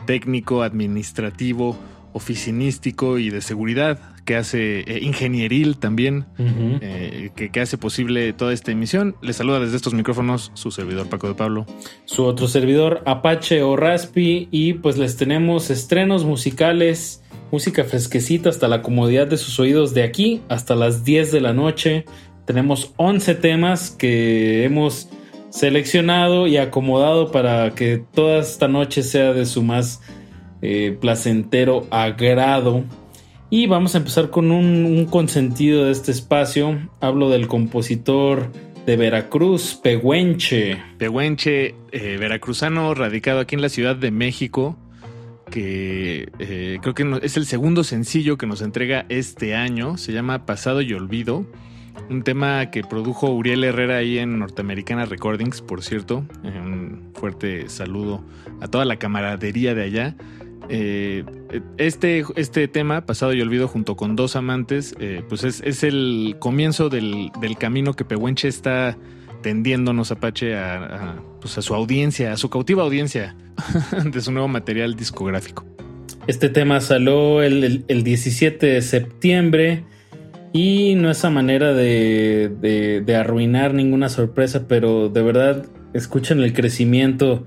técnico, administrativo, oficinístico y de seguridad que hace eh, ingenieril también, eh, que, que hace posible toda esta emisión. Les saluda desde estos micrófonos su servidor Paco de Pablo. su otro servidor Apache o Raspi y pues les tenemos estrenos musicales, música fresquecita hasta la comodidad de sus oídos de aquí hasta las 10 de la noche. Tenemos 11 temas que hemos seleccionado y acomodado para que toda esta noche sea de su más eh, placentero agrado. Y vamos a empezar con un, consentido de este espacio. Hablo del compositor de Veracruz, Pehuenche. Pehuenche, eh, veracruzano, radicado aquí en la Ciudad de México, que eh, creo que es el segundo sencillo que nos entrega este año. Se llama Pasado y Olvido. Un tema que produjo Uriel Herrera ahí en Norteamericana Recordings, por cierto. Un fuerte saludo a toda la camaradería de allá. Eh, este, este tema, Pasado y Olvido, junto con dos amantes, eh, pues es, es el comienzo del, del camino que Pehuenche está tendiéndonos Apache a, a, pues a su audiencia, a su cautiva audiencia de su nuevo material discográfico. Este tema salió el, el- el 17 de septiembre y no es a manera de, de- de arruinar ninguna sorpresa, pero de verdad escuchen el crecimiento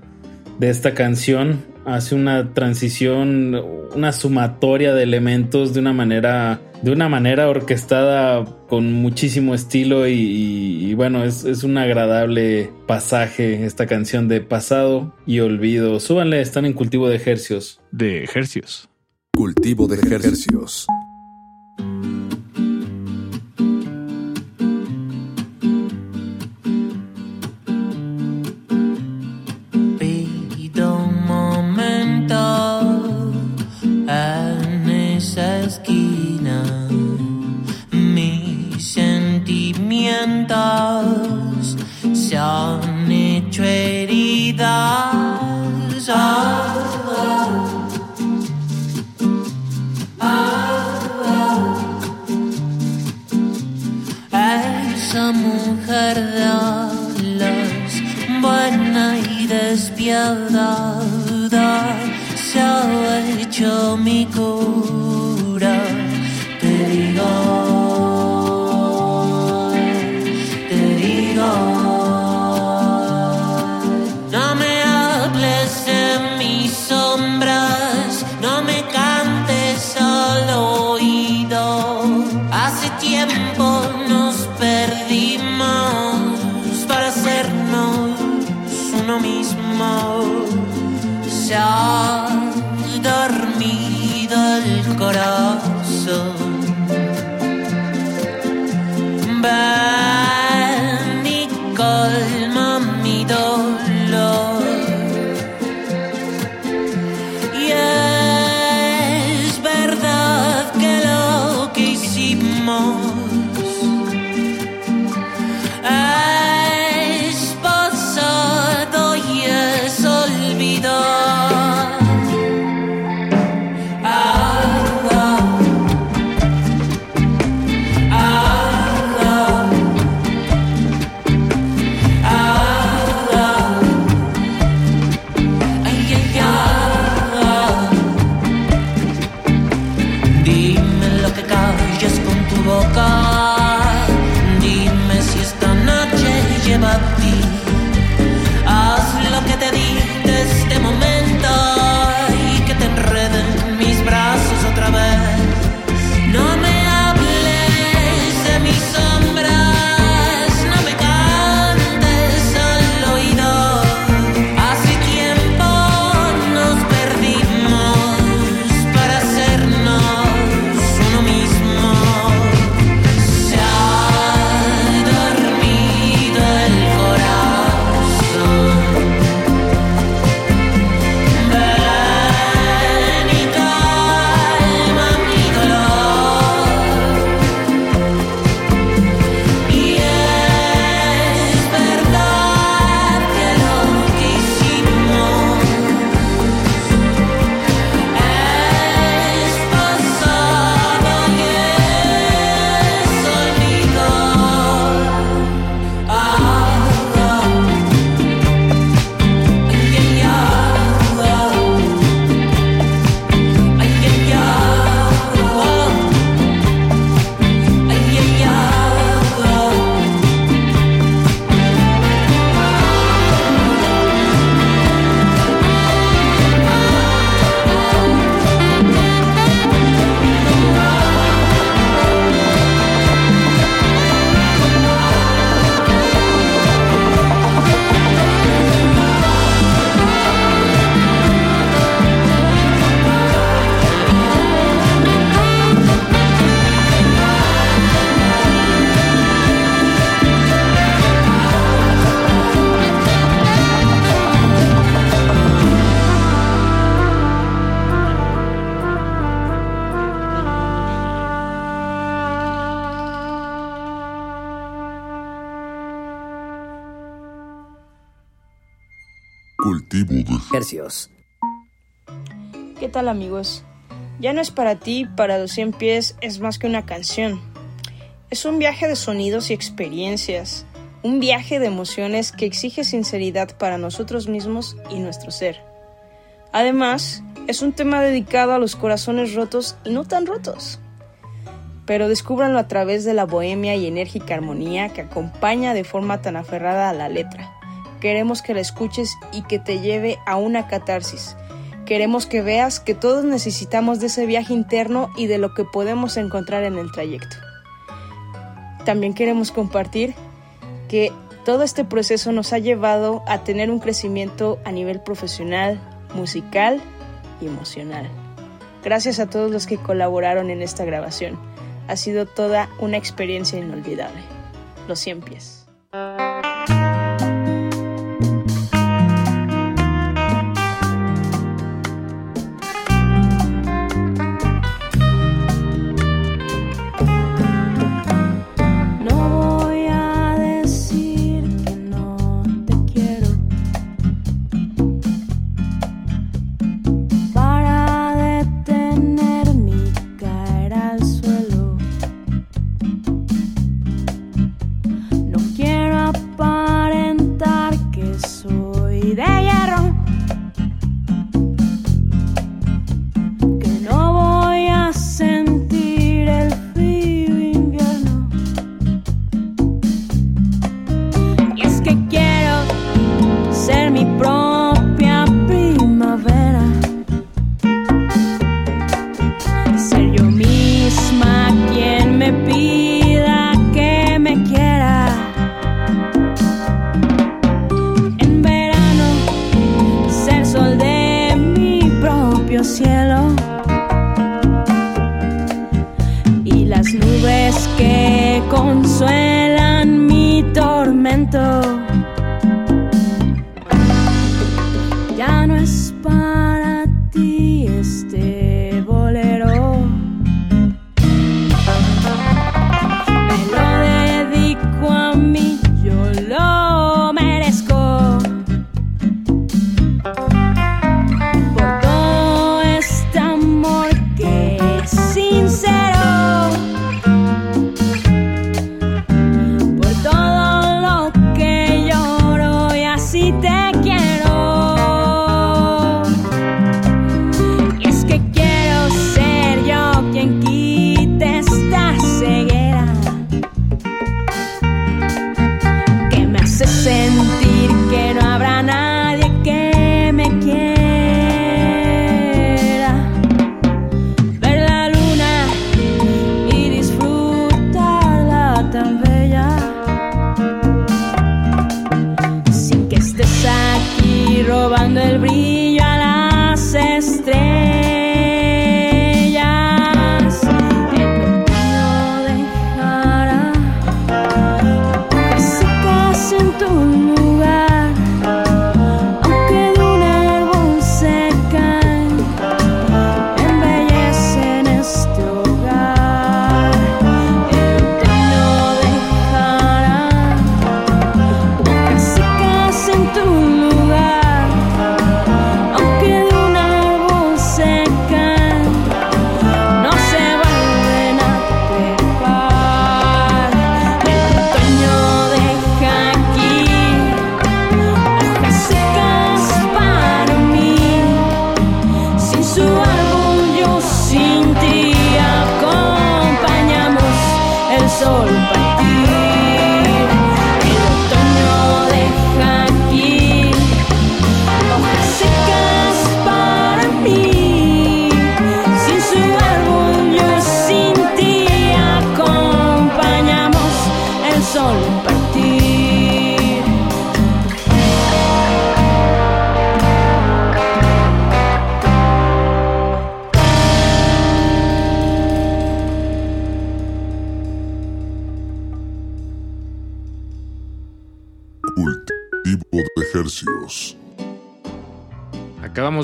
de esta canción. Hace una transición, una sumatoria de elementos de una manera, de una manera orquestada con muchísimo estilo y, y- y bueno, es, es un agradable pasaje esta canción de pasado y olvido. Súbanle, están en cultivo de ejercios. De ejercios. Cultivo de ejercios. Sentimientos se han hecho heridas. Ah, ah, ah. Esa mujer de alas, buena y despiadada, se ha hecho mi cura. Amigos? Ya no es para ti, para los 100 pies es más que una canción. Es un viaje de sonidos y experiencias, un viaje de emociones que exige sinceridad para nosotros mismos y nuestro ser. Además, es un tema dedicado a los corazones rotos y no tan rotos. Pero descúbranlo a través de la bohemia y enérgica armonía que acompaña de forma tan aferrada a la letra. Queremos que la escuches y que te lleve a una catarsis. Queremos que veas que todos necesitamos de ese viaje interno y de lo que podemos encontrar en el trayecto. También queremos compartir que todo este proceso nos ha llevado a tener un crecimiento a nivel profesional, musical y emocional. Gracias a todos los que colaboraron en esta grabación. Ha sido toda una experiencia inolvidable. Los 100 pies.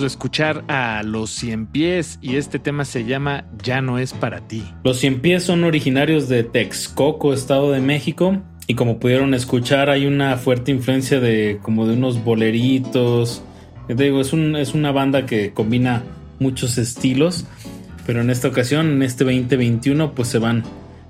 Acabamos de escuchar a Los Cien Pies y este tema se llama Ya no es para ti. Los Cien Pies son originarios de Texcoco, Estado de México. Y como pudieron escuchar, hay una fuerte influencia de como de unos boleritos. Digo, es, un, es una banda que combina muchos estilos. Pero en esta ocasión, en este 2021, pues se van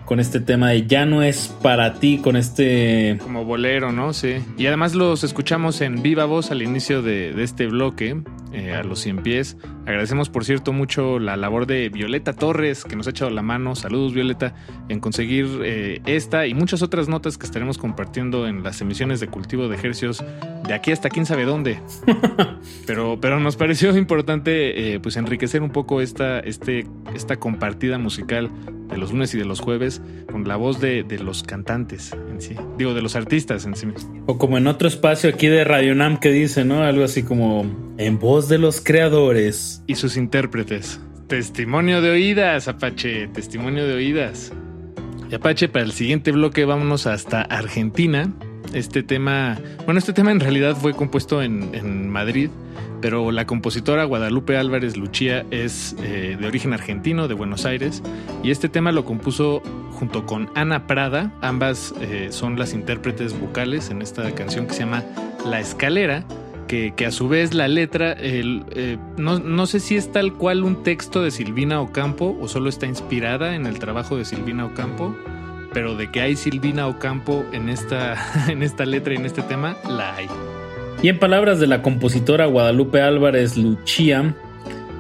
con este tema de ya no es para ti, con este... Como bolero, ¿no? Sí. Y además los escuchamos en viva voz al inicio de, de este bloque, eh, a los 100 pies. Agradecemos, por cierto, mucho la labor de Violeta Torres, que nos ha echado la mano. Saludos, Violeta, en conseguir eh, esta y muchas otras notas que estaremos compartiendo en las emisiones de cultivo de ejercios de aquí hasta quién sabe dónde. pero, pero nos pareció importante eh, pues enriquecer un poco esta, este, esta compartida musical de los lunes y de los jueves con la voz de, de, los cantantes en sí. Digo, de los artistas en sí O como en otro espacio aquí de Radio Nam que dice, ¿no? Algo así como en voz de los creadores. Y sus intérpretes. Testimonio de oídas, Apache. Testimonio de oídas. Y Apache, para el siguiente bloque vámonos hasta Argentina. Este tema, bueno, este tema en realidad fue compuesto en, Madrid pero la compositora Guadalupe Álvarez Luchía es eh, de origen argentino, de Buenos Aires, y este tema lo compuso junto con Ana Prada, ambas eh, son las intérpretes vocales en esta canción que se llama La Escalera, que, a su vez la letra, eh, no, sé si es tal cual un texto de Silvina Ocampo o solo está inspirada en el trabajo de Silvina Ocampo, pero de que hay Silvina Ocampo en esta, en esta letra y en este tema, la hay. Y en palabras de la compositora Guadalupe Álvarez Luchía,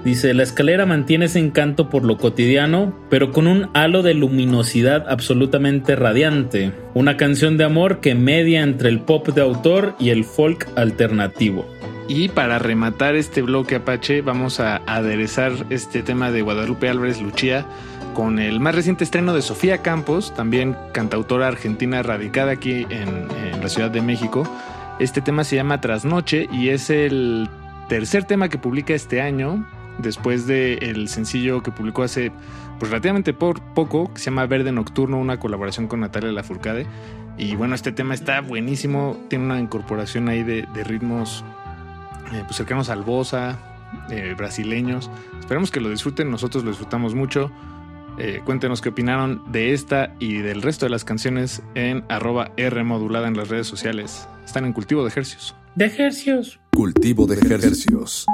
dice, la escalera mantiene ese encanto por lo cotidiano, pero con un halo de luminosidad absolutamente radiante. Una canción de amor que media entre el pop de autor y el folk alternativo. Y para rematar este bloque Apache, vamos a aderezar este tema de Guadalupe Álvarez Luchía con el más reciente estreno de Sofía Campos, también cantautora argentina radicada aquí en, en la Ciudad de México este tema se llama Trasnoche y es el tercer tema que publica este año, después del el sencillo que publicó hace pues, relativamente por poco, que se llama Verde Nocturno, una colaboración con Natalia Lafourcade. Y bueno, este tema está buenísimo, tiene una incorporación ahí de, de ritmos eh, pues cercanos al bossa, eh, brasileños. Esperamos que lo disfruten, nosotros lo disfrutamos mucho. Eh, cuéntenos qué opinaron de esta y del resto de las canciones en arroba R modulada en las redes sociales. Están en cultivo de ejercicios. De ejercicios. Cultivo de ejercicios.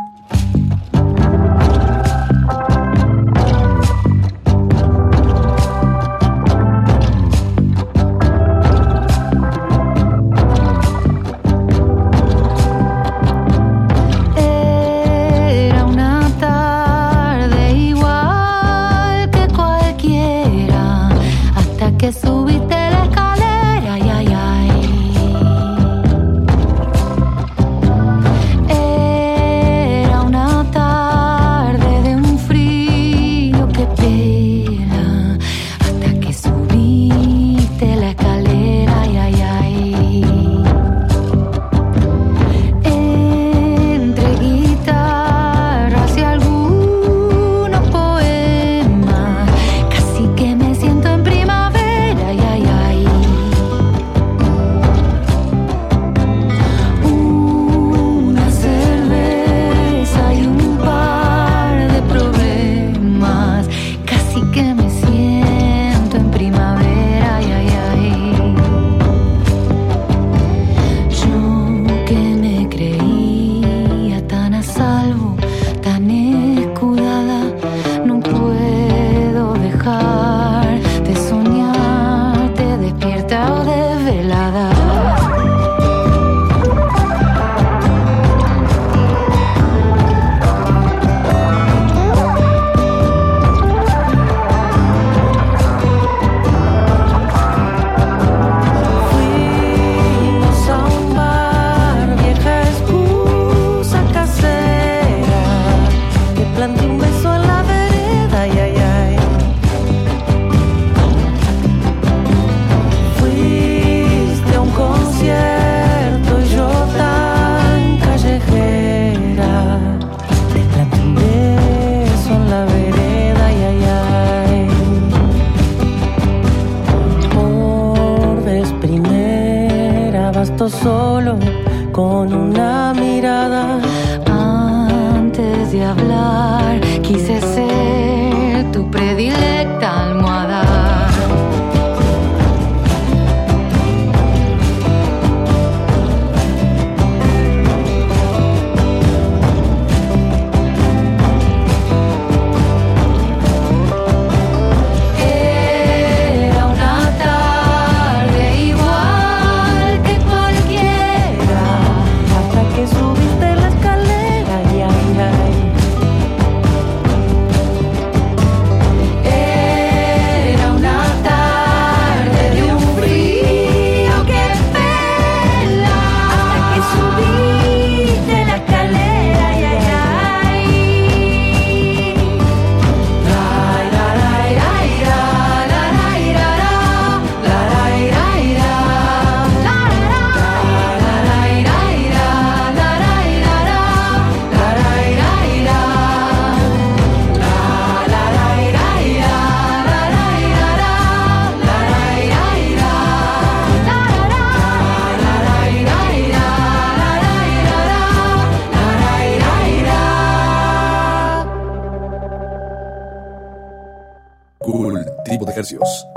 hercios.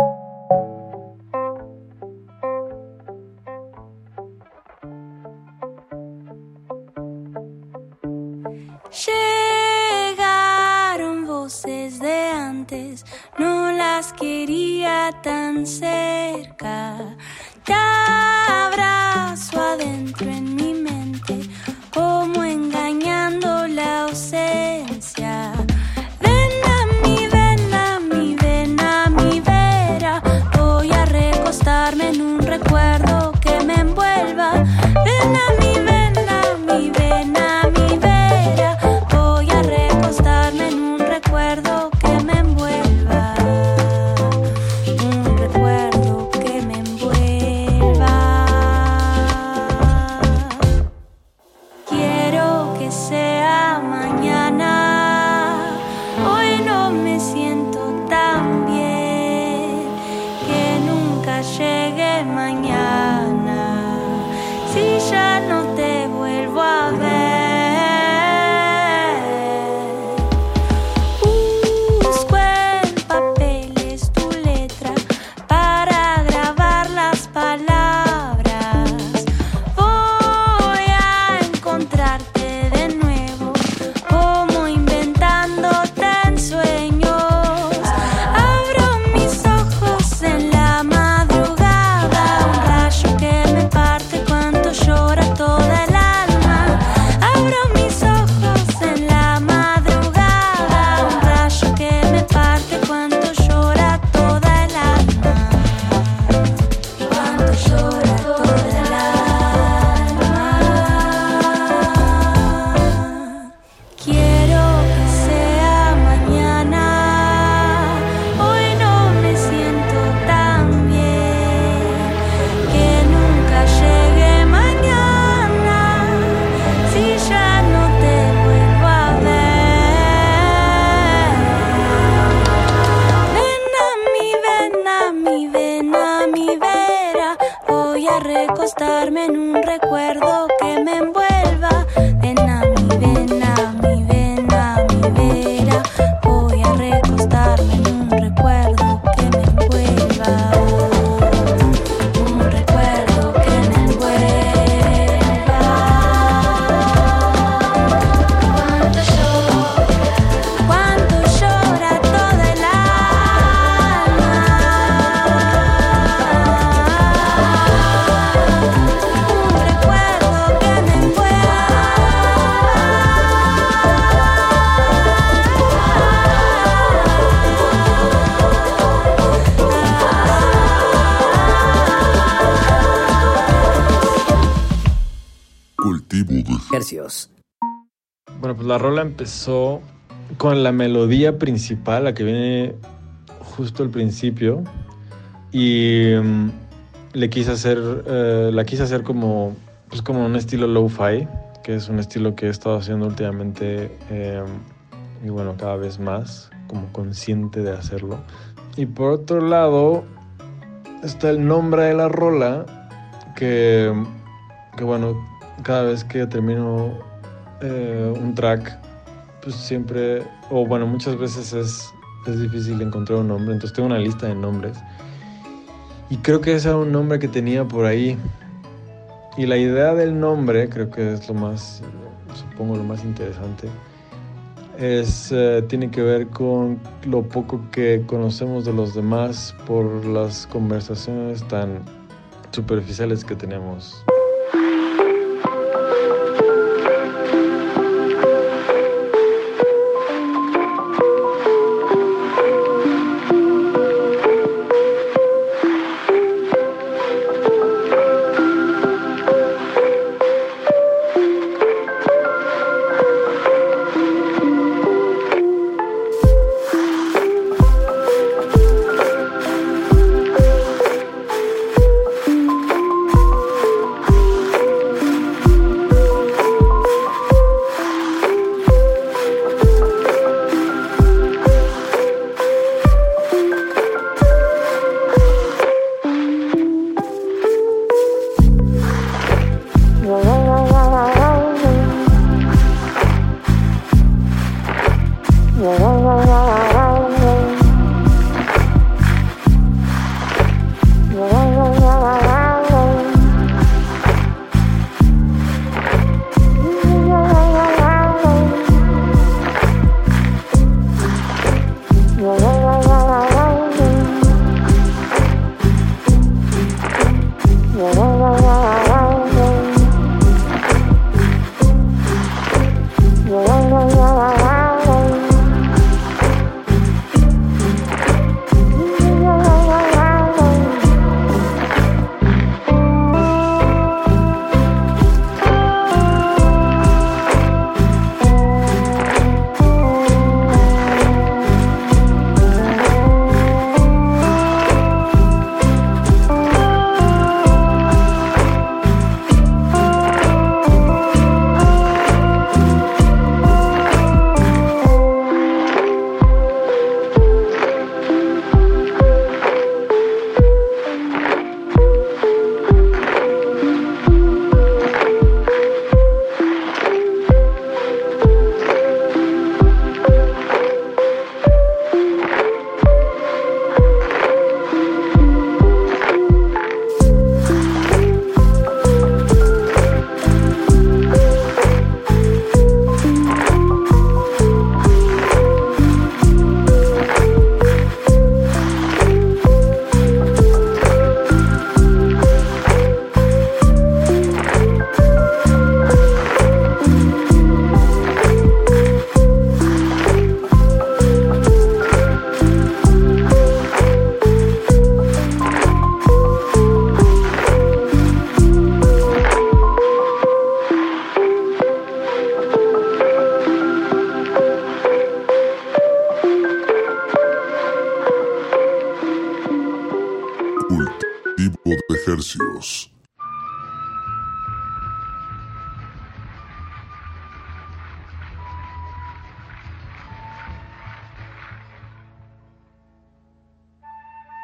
empezó con la melodía principal, la que viene justo al principio, y um, le quise hacer, uh, la quise hacer como, pues como un estilo lo-fi, que es un estilo que he estado haciendo últimamente, eh, y bueno, cada vez más, como consciente de hacerlo. Y por otro lado, está el nombre de la rola, que, que bueno, cada vez que termino eh, un track, pues siempre, o bueno, muchas veces es, es difícil encontrar un nombre, entonces tengo una lista de nombres. Y creo que ese era un nombre que tenía por ahí. Y la idea del nombre, creo que es lo más, supongo lo más interesante, es, eh, tiene que ver con lo poco que conocemos de los demás por las conversaciones tan superficiales que tenemos.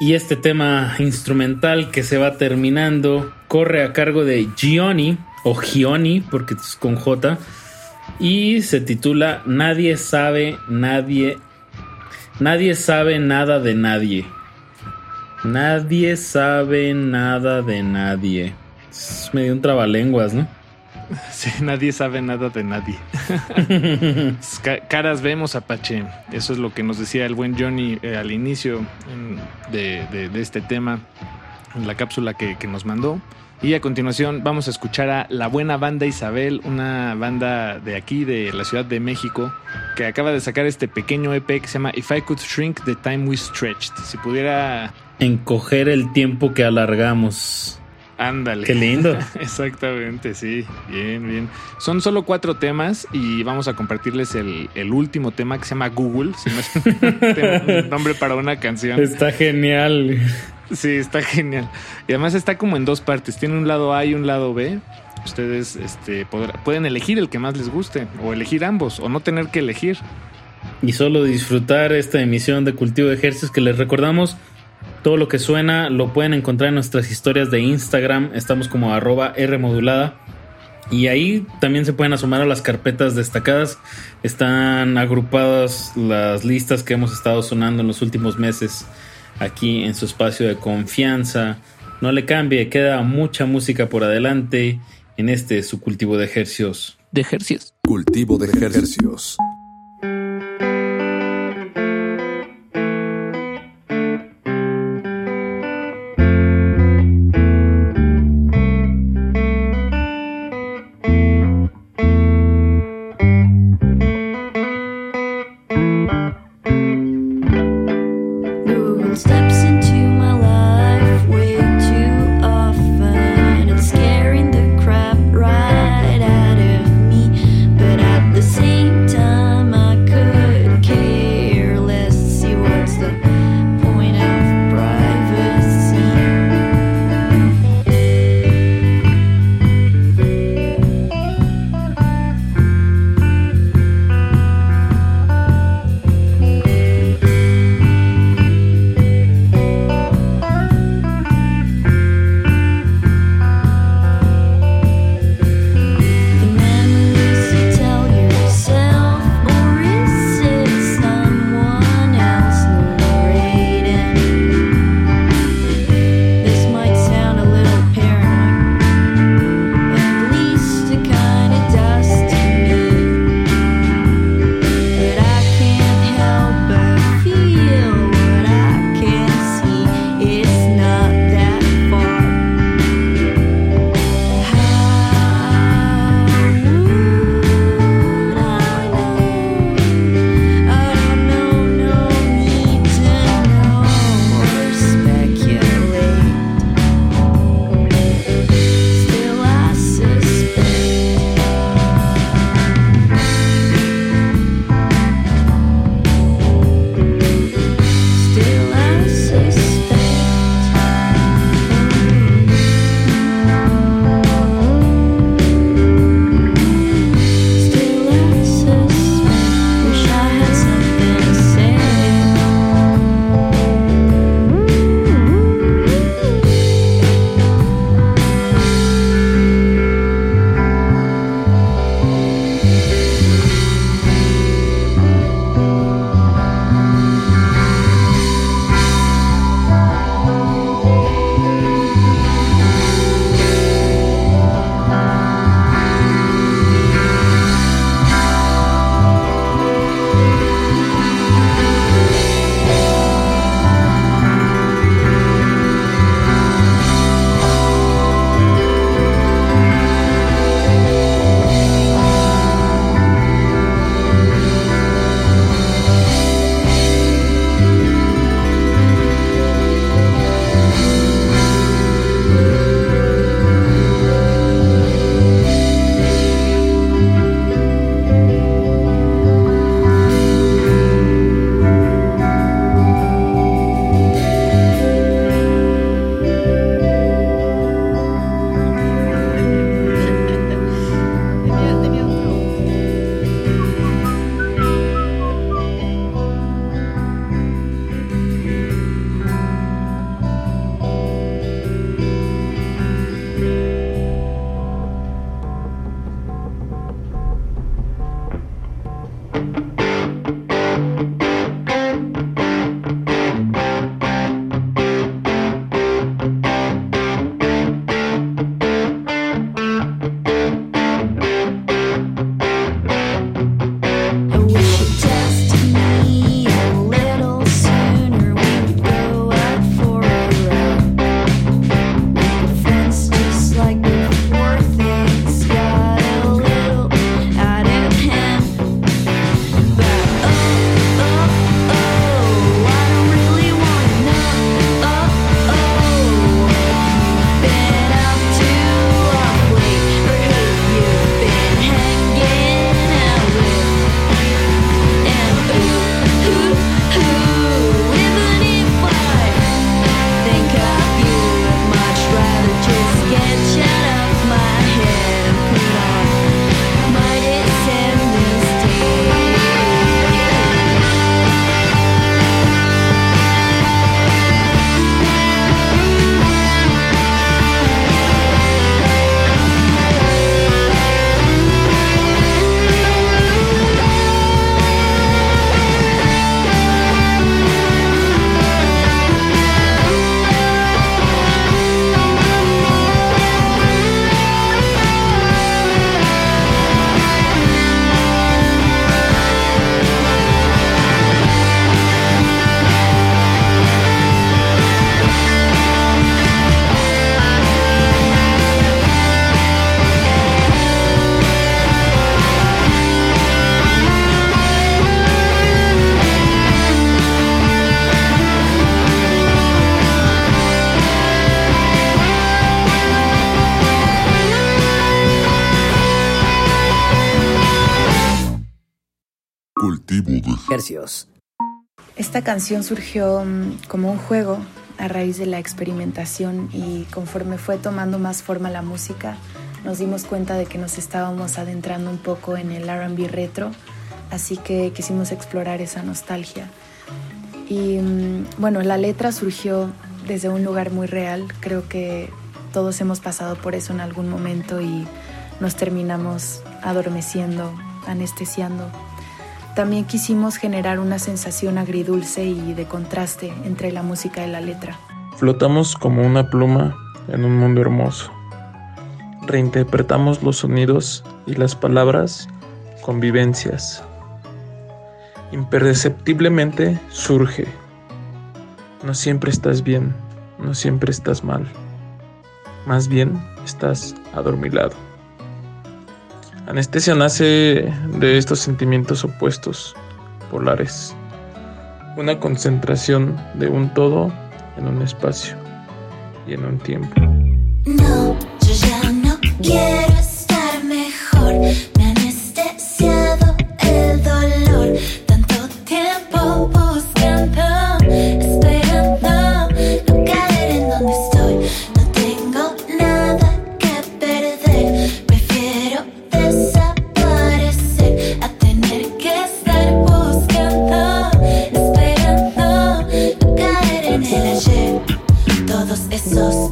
Y este tema instrumental que se va terminando corre a cargo de Gioni, o Gioni, porque es con J, y se titula Nadie sabe, nadie, nadie sabe nada de nadie. Nadie sabe nada de nadie. Es medio un trabalenguas, ¿no? Sí, nadie sabe nada de nadie. Ca- Caras vemos, Apache. Eso es lo que nos decía el buen Johnny eh, al inicio en- de, de- de este tema, en la cápsula que, que nos mandó. Y a continuación vamos a escuchar a la buena banda Isabel, una banda de aquí, de la Ciudad de México, que acaba de sacar este pequeño EP que se llama If I Could Shrink the Time We Stretched. Si pudiera... Encoger el tiempo que alargamos. Ándale. Qué lindo. Exactamente, sí. Bien, bien. Son solo cuatro temas y vamos a compartirles el, el último tema que se llama Google. Si no es un nombre para una canción. Está genial. Sí, está genial. Y además está como en dos partes. Tiene un lado A y un lado B. Ustedes este, podrá- pueden elegir el que más les guste o elegir ambos o no tener que elegir. Y solo disfrutar esta emisión de Cultivo de Ejercicios que les recordamos Todo lo que suena lo pueden encontrar en nuestras historias de Instagram. Estamos como arroba Rmodulada. Y ahí también se pueden asomar a las carpetas destacadas. Están agrupadas las listas que hemos estado sonando en los últimos meses aquí en su espacio de confianza. No le cambie, queda mucha música por adelante en este su cultivo de ejercicios. ¿De ejercicios? Cultivo de ejercicios. Canción surgió mm, como un juego a raíz de la experimentación y conforme fue tomando más forma la música, nos dimos cuenta de que nos estábamos adentrando un poco en el RB retro, así que quisimos explorar esa nostalgia. Y mm, bueno, la letra surgió desde un lugar muy real, creo que todos hemos pasado por eso en algún momento y nos terminamos adormeciendo, anestesiando. También quisimos generar una sensación agridulce y de contraste entre la música y la letra. Flotamos como una pluma en un mundo hermoso. Reinterpretamos los sonidos y las palabras con vivencias. Imperceptiblemente surge. No siempre estás bien, no siempre estás mal. Más bien estás adormilado. Anestesia nace de estos sentimientos opuestos, polares. Una concentración de un todo en un espacio y en un tiempo. No, yo ya no quiero Todos esos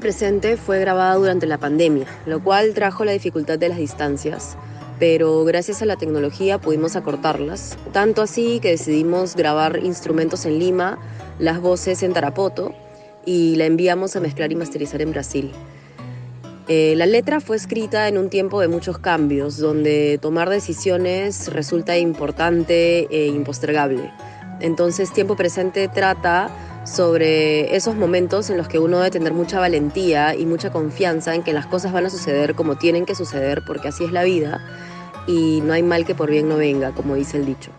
Presente fue grabada durante la pandemia, lo cual trajo la dificultad de las distancias, pero gracias a la tecnología pudimos acortarlas, tanto así que decidimos grabar instrumentos en Lima, las voces en Tarapoto y la enviamos a mezclar y masterizar en Brasil. Eh, la letra fue escrita en un tiempo de muchos cambios, donde tomar decisiones resulta importante e impostergable. Entonces, tiempo presente trata sobre esos momentos en los que uno debe tener mucha valentía y mucha confianza en que las cosas van a suceder como tienen que suceder, porque así es la vida y no hay mal que por bien no venga, como dice el dicho.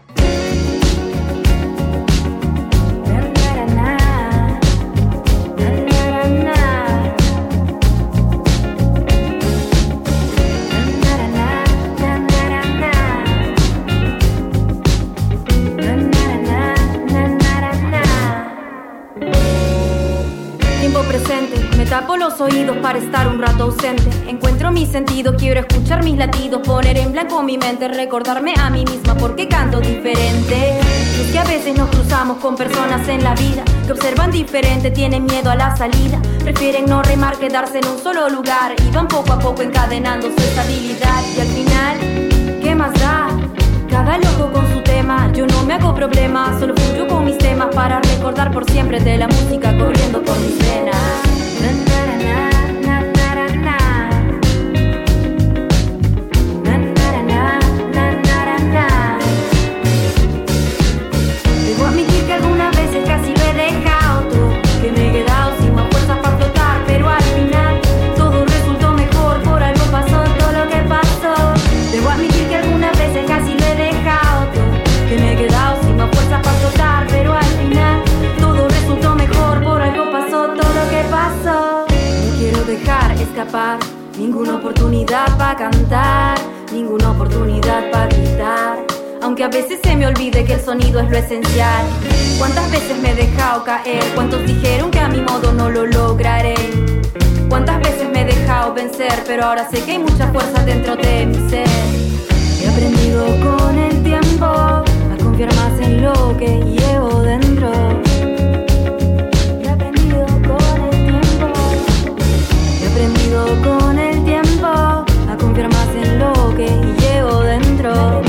Oídos para estar un rato ausente. Encuentro mi sentido, quiero escuchar mis latidos, poner en blanco mi mente, recordarme a mí misma porque canto diferente. Es que a veces nos cruzamos con personas en la vida que observan diferente, tienen miedo a la salida, prefieren no remar, quedarse en un solo lugar y van poco a poco encadenando su estabilidad. Y al final, ¿qué más da? Cada loco con su tema, yo no me hago problema, solo fluyo con mis temas para recordar por siempre de la música corriendo por mis venas. Ninguna oportunidad para cantar, ninguna oportunidad para gritar. Aunque a veces se me olvide que el sonido es lo esencial. ¿Cuántas veces me he dejado caer? ¿Cuántos dijeron que a mi modo no lo lograré? ¿Cuántas veces me he dejado vencer? Pero ahora sé que hay mucha fuerza dentro de mi ser. He aprendido con el tiempo a confiar más en lo que llevo dentro. Aprendido con el tiempo a confiar más en lo que llevo dentro.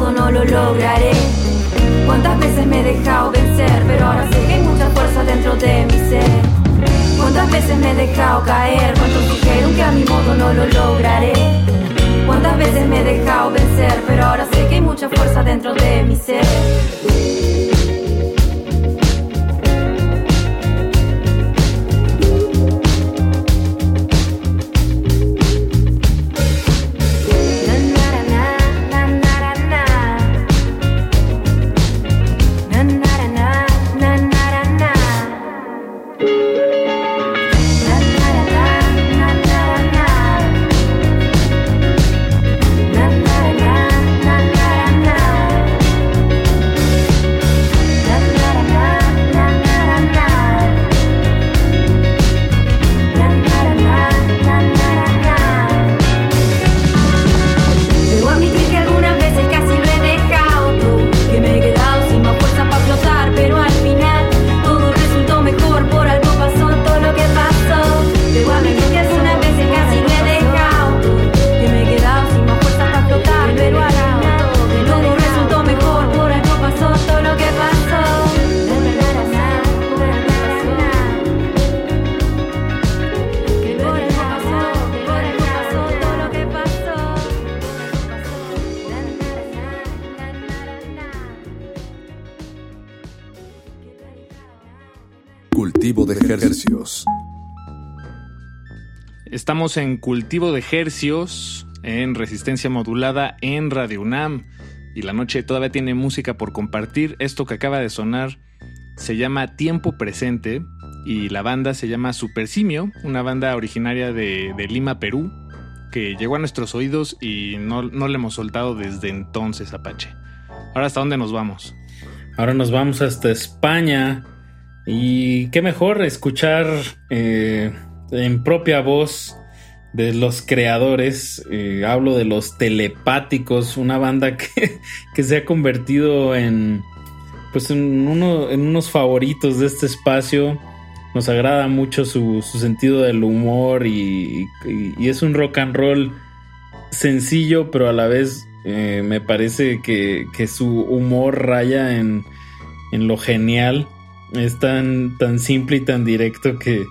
No lo lograré? ¿Cuántas veces me he dejado vencer? Pero ahora sé que hay mucha fuerza dentro de mi ser. ¿Cuántas veces me he dejado caer? ¿Cuántos dijeron que a mi modo no lo lograré? ¿Cuántas veces me he dejado vencer? Pero ahora sé que hay mucha fuerza dentro de mi ser. Estamos en cultivo de hercios, en resistencia modulada en Radio UNAM. Y la noche todavía tiene música por compartir. Esto que acaba de sonar se llama Tiempo Presente. Y la banda se llama Supersimio, una banda originaria de, de Lima, Perú, que llegó a nuestros oídos y no, no le hemos soltado desde entonces, Apache. Ahora, ¿hasta dónde nos vamos? Ahora nos vamos hasta España. Y qué mejor escuchar eh, en propia voz de los creadores. eh, hablo de los telepáticos, una banda que, que se ha convertido en, pues en, uno, en unos favoritos de este espacio. Nos agrada mucho su, su sentido del humor y, y- es un rock and roll sencillo, pero a la vez eh, me parece que, que su humor raya en, en lo genial. Es tan, tan simple y tan directo que,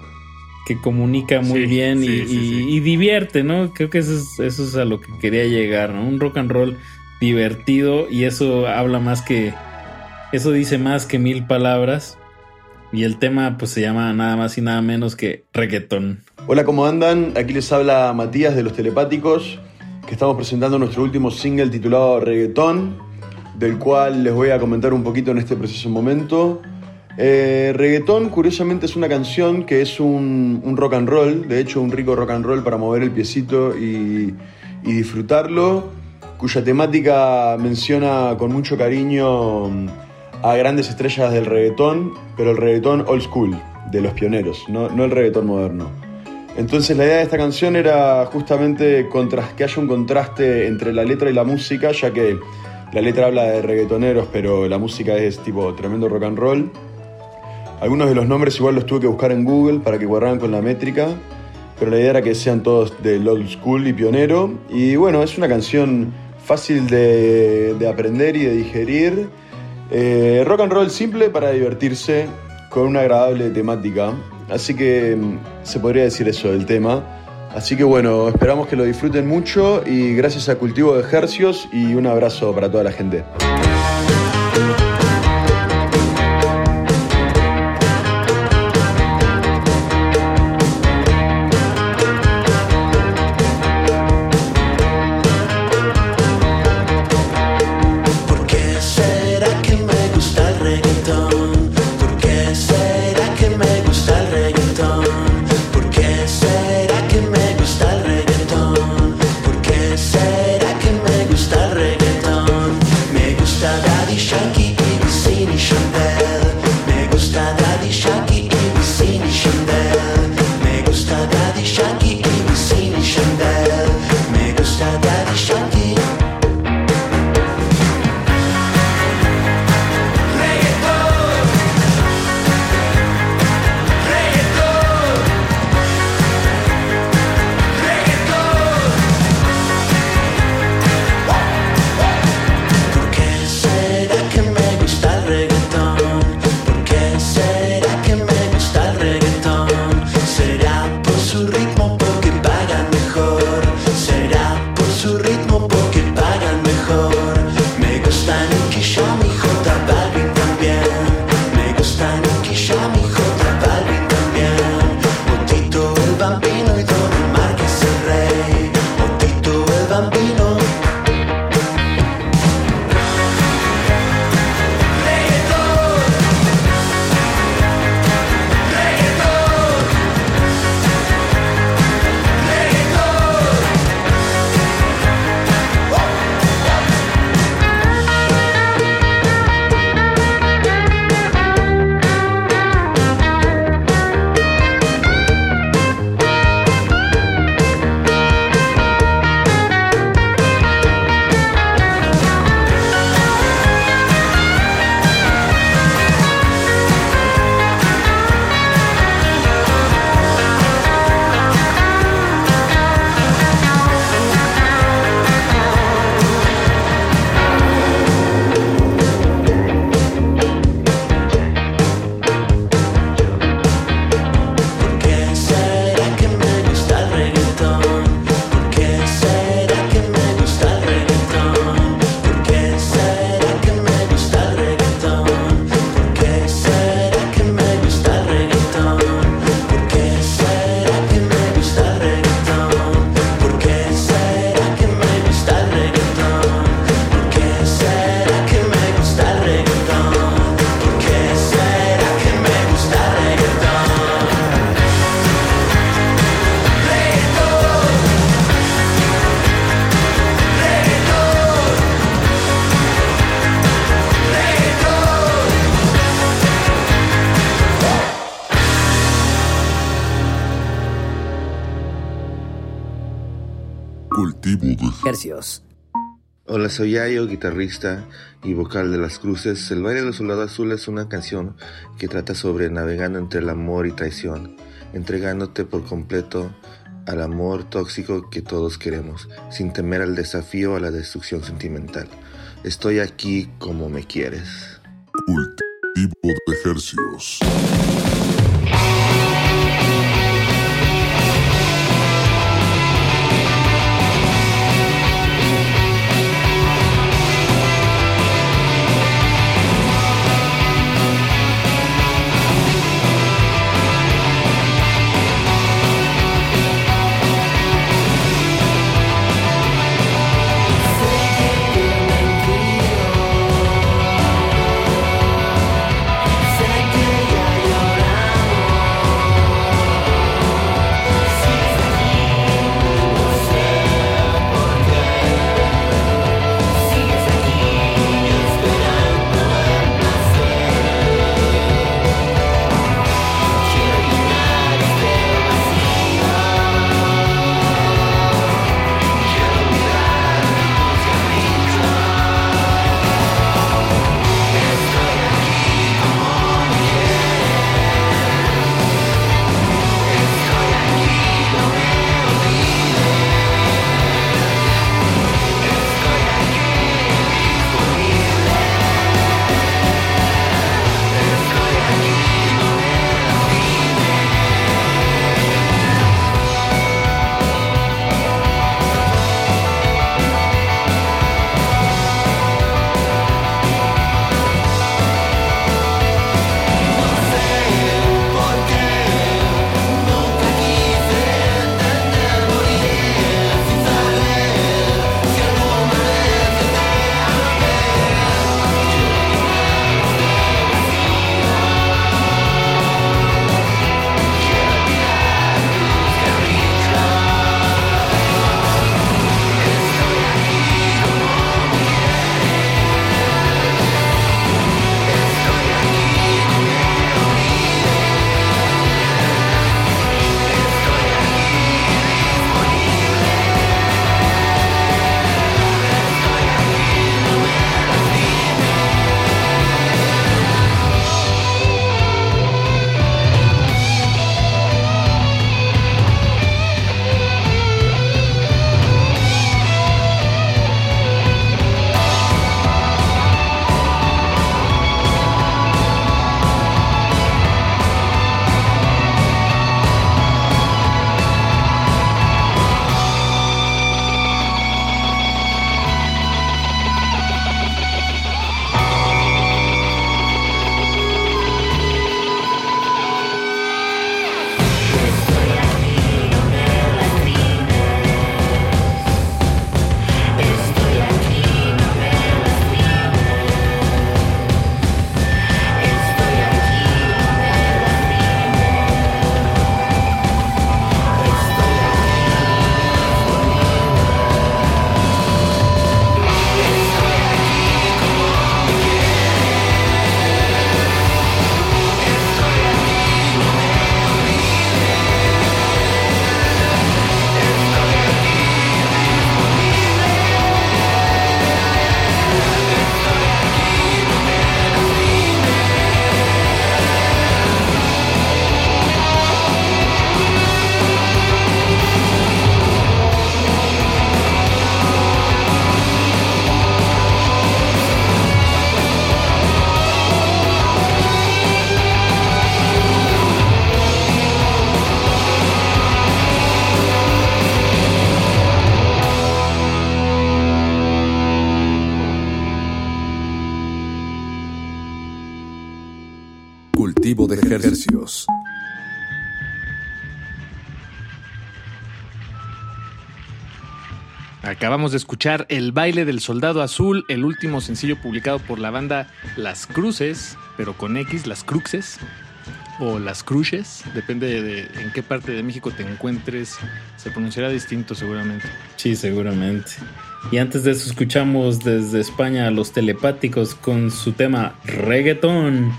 que comunica muy Sí, bien y, sí, sí, y- sí. y divierte, ¿no? Creo que eso es, eso es a lo que quería llegar, ¿no? Un rock and roll divertido y eso habla más que... Eso dice más que mil palabras. Y el tema pues se llama nada más y nada menos que reggaetón. Hola, ¿cómo andan? Aquí les habla Matías de Los Telepáticos, que estamos presentando nuestro último single titulado Reggaetón, del cual les voy a comentar un poquito en este preciso momento. Eh, reggaetón, curiosamente, es una canción que es un, rock and roll, de hecho, un rico rock and roll para mover el piecito y, disfrutarlo, cuya temática menciona con mucho cariño mm, a grandes estrellas del reggaetón, pero el reggaetón old school, de los pioneros, no, el reggaetón moderno. Entonces la idea de esta canción era justamente que haya un contraste entre la letra y la música, ya que la letra habla de reggaetoneros, pero la música es tipo tremendo rock and roll. Algunos de los nombres igual los tuve que buscar en Google para que cuadraran con la métrica, pero la idea era que sean todos del old school y pionero. Y bueno, es una canción fácil de, de aprender y de digerir. Eh, rock and roll simple para divertirse con una agradable temática. Así que mm, se podría decir eso del tema. Así que bueno, esperamos que lo disfruten mucho y gracias a Cultivo de Ejercios y un abrazo para toda la gente. Hola, soy Yayo, guitarrista y vocal de Las Cruces. El baile del soldado azul es una canción que trata sobre navegando entre el amor y traición, entregándote por completo al amor tóxico que todos queremos, sin temer al desafío a la destrucción sentimental. Estoy aquí como me quieres. Cultivo de Ejercios. De escuchar El baile del soldado azul, el último sencillo publicado por la banda Las Cruces, pero con X, Las Cruces, o Las Cruces, depende de en qué parte de México te encuentres, se pronunciará distinto seguramente. Sí, seguramente. Y antes de eso escuchamos desde España a los telepáticos con su tema reggaetón.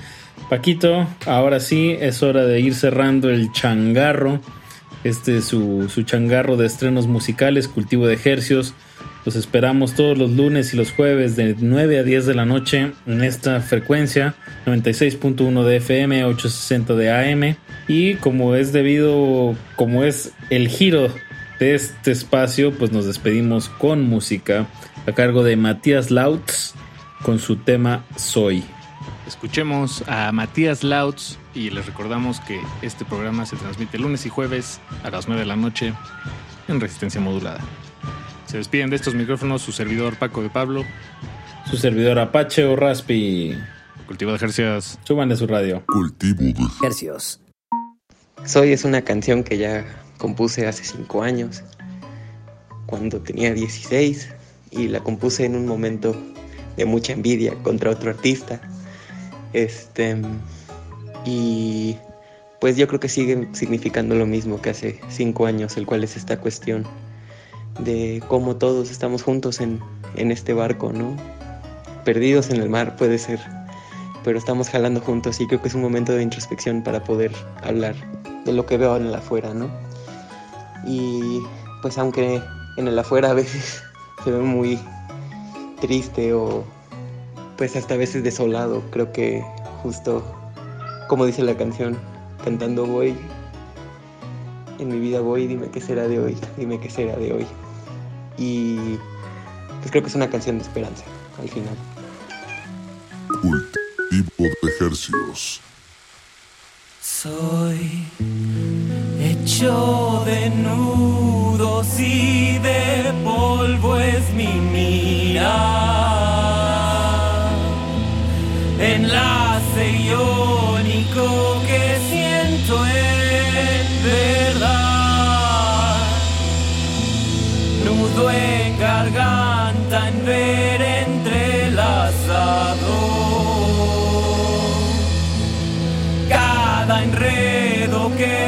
Paquito, ahora sí es hora de ir cerrando el changarro. Este es su, su changarro de estrenos musicales, cultivo de ejercios. Los esperamos todos los lunes y los jueves de 9 a 10 de la noche en esta frecuencia 96.1 de FM, 860 de AM. Y como es debido, como es el giro de este espacio, pues nos despedimos con música a cargo de Matías Lautz con su tema Soy. Escuchemos a Matías Lautz y les recordamos que este programa se transmite lunes y jueves a las 9 de la noche en resistencia modulada. Se despiden de estos micrófonos su servidor Paco de Pablo, su servidor Apache o Raspi. Cultivo de ejercicios. Suban de su radio. Cultivo de ejercicios. Soy es una canción que ya compuse hace 5 años, cuando tenía 16, y la compuse en un momento de mucha envidia contra otro artista. Este, y pues yo creo que sigue significando lo mismo que hace 5 años, el cual es esta cuestión de cómo todos estamos juntos en, en este barco, ¿no? Perdidos en el mar puede ser, pero estamos jalando juntos y creo que es un momento de introspección para poder hablar de lo que veo en el afuera, ¿no? Y pues aunque en el afuera a veces se ve muy triste o pues hasta a veces desolado, creo que justo como dice la canción, cantando voy, en mi vida voy, dime qué será de hoy, dime qué será de hoy. Y pues creo que es una canción de esperanza al final. Cultivo de ejercicios. Soy hecho de nudos y de polvo es mi mira. Enlace iónico En garganta en ver entrelazado. Cada enredo que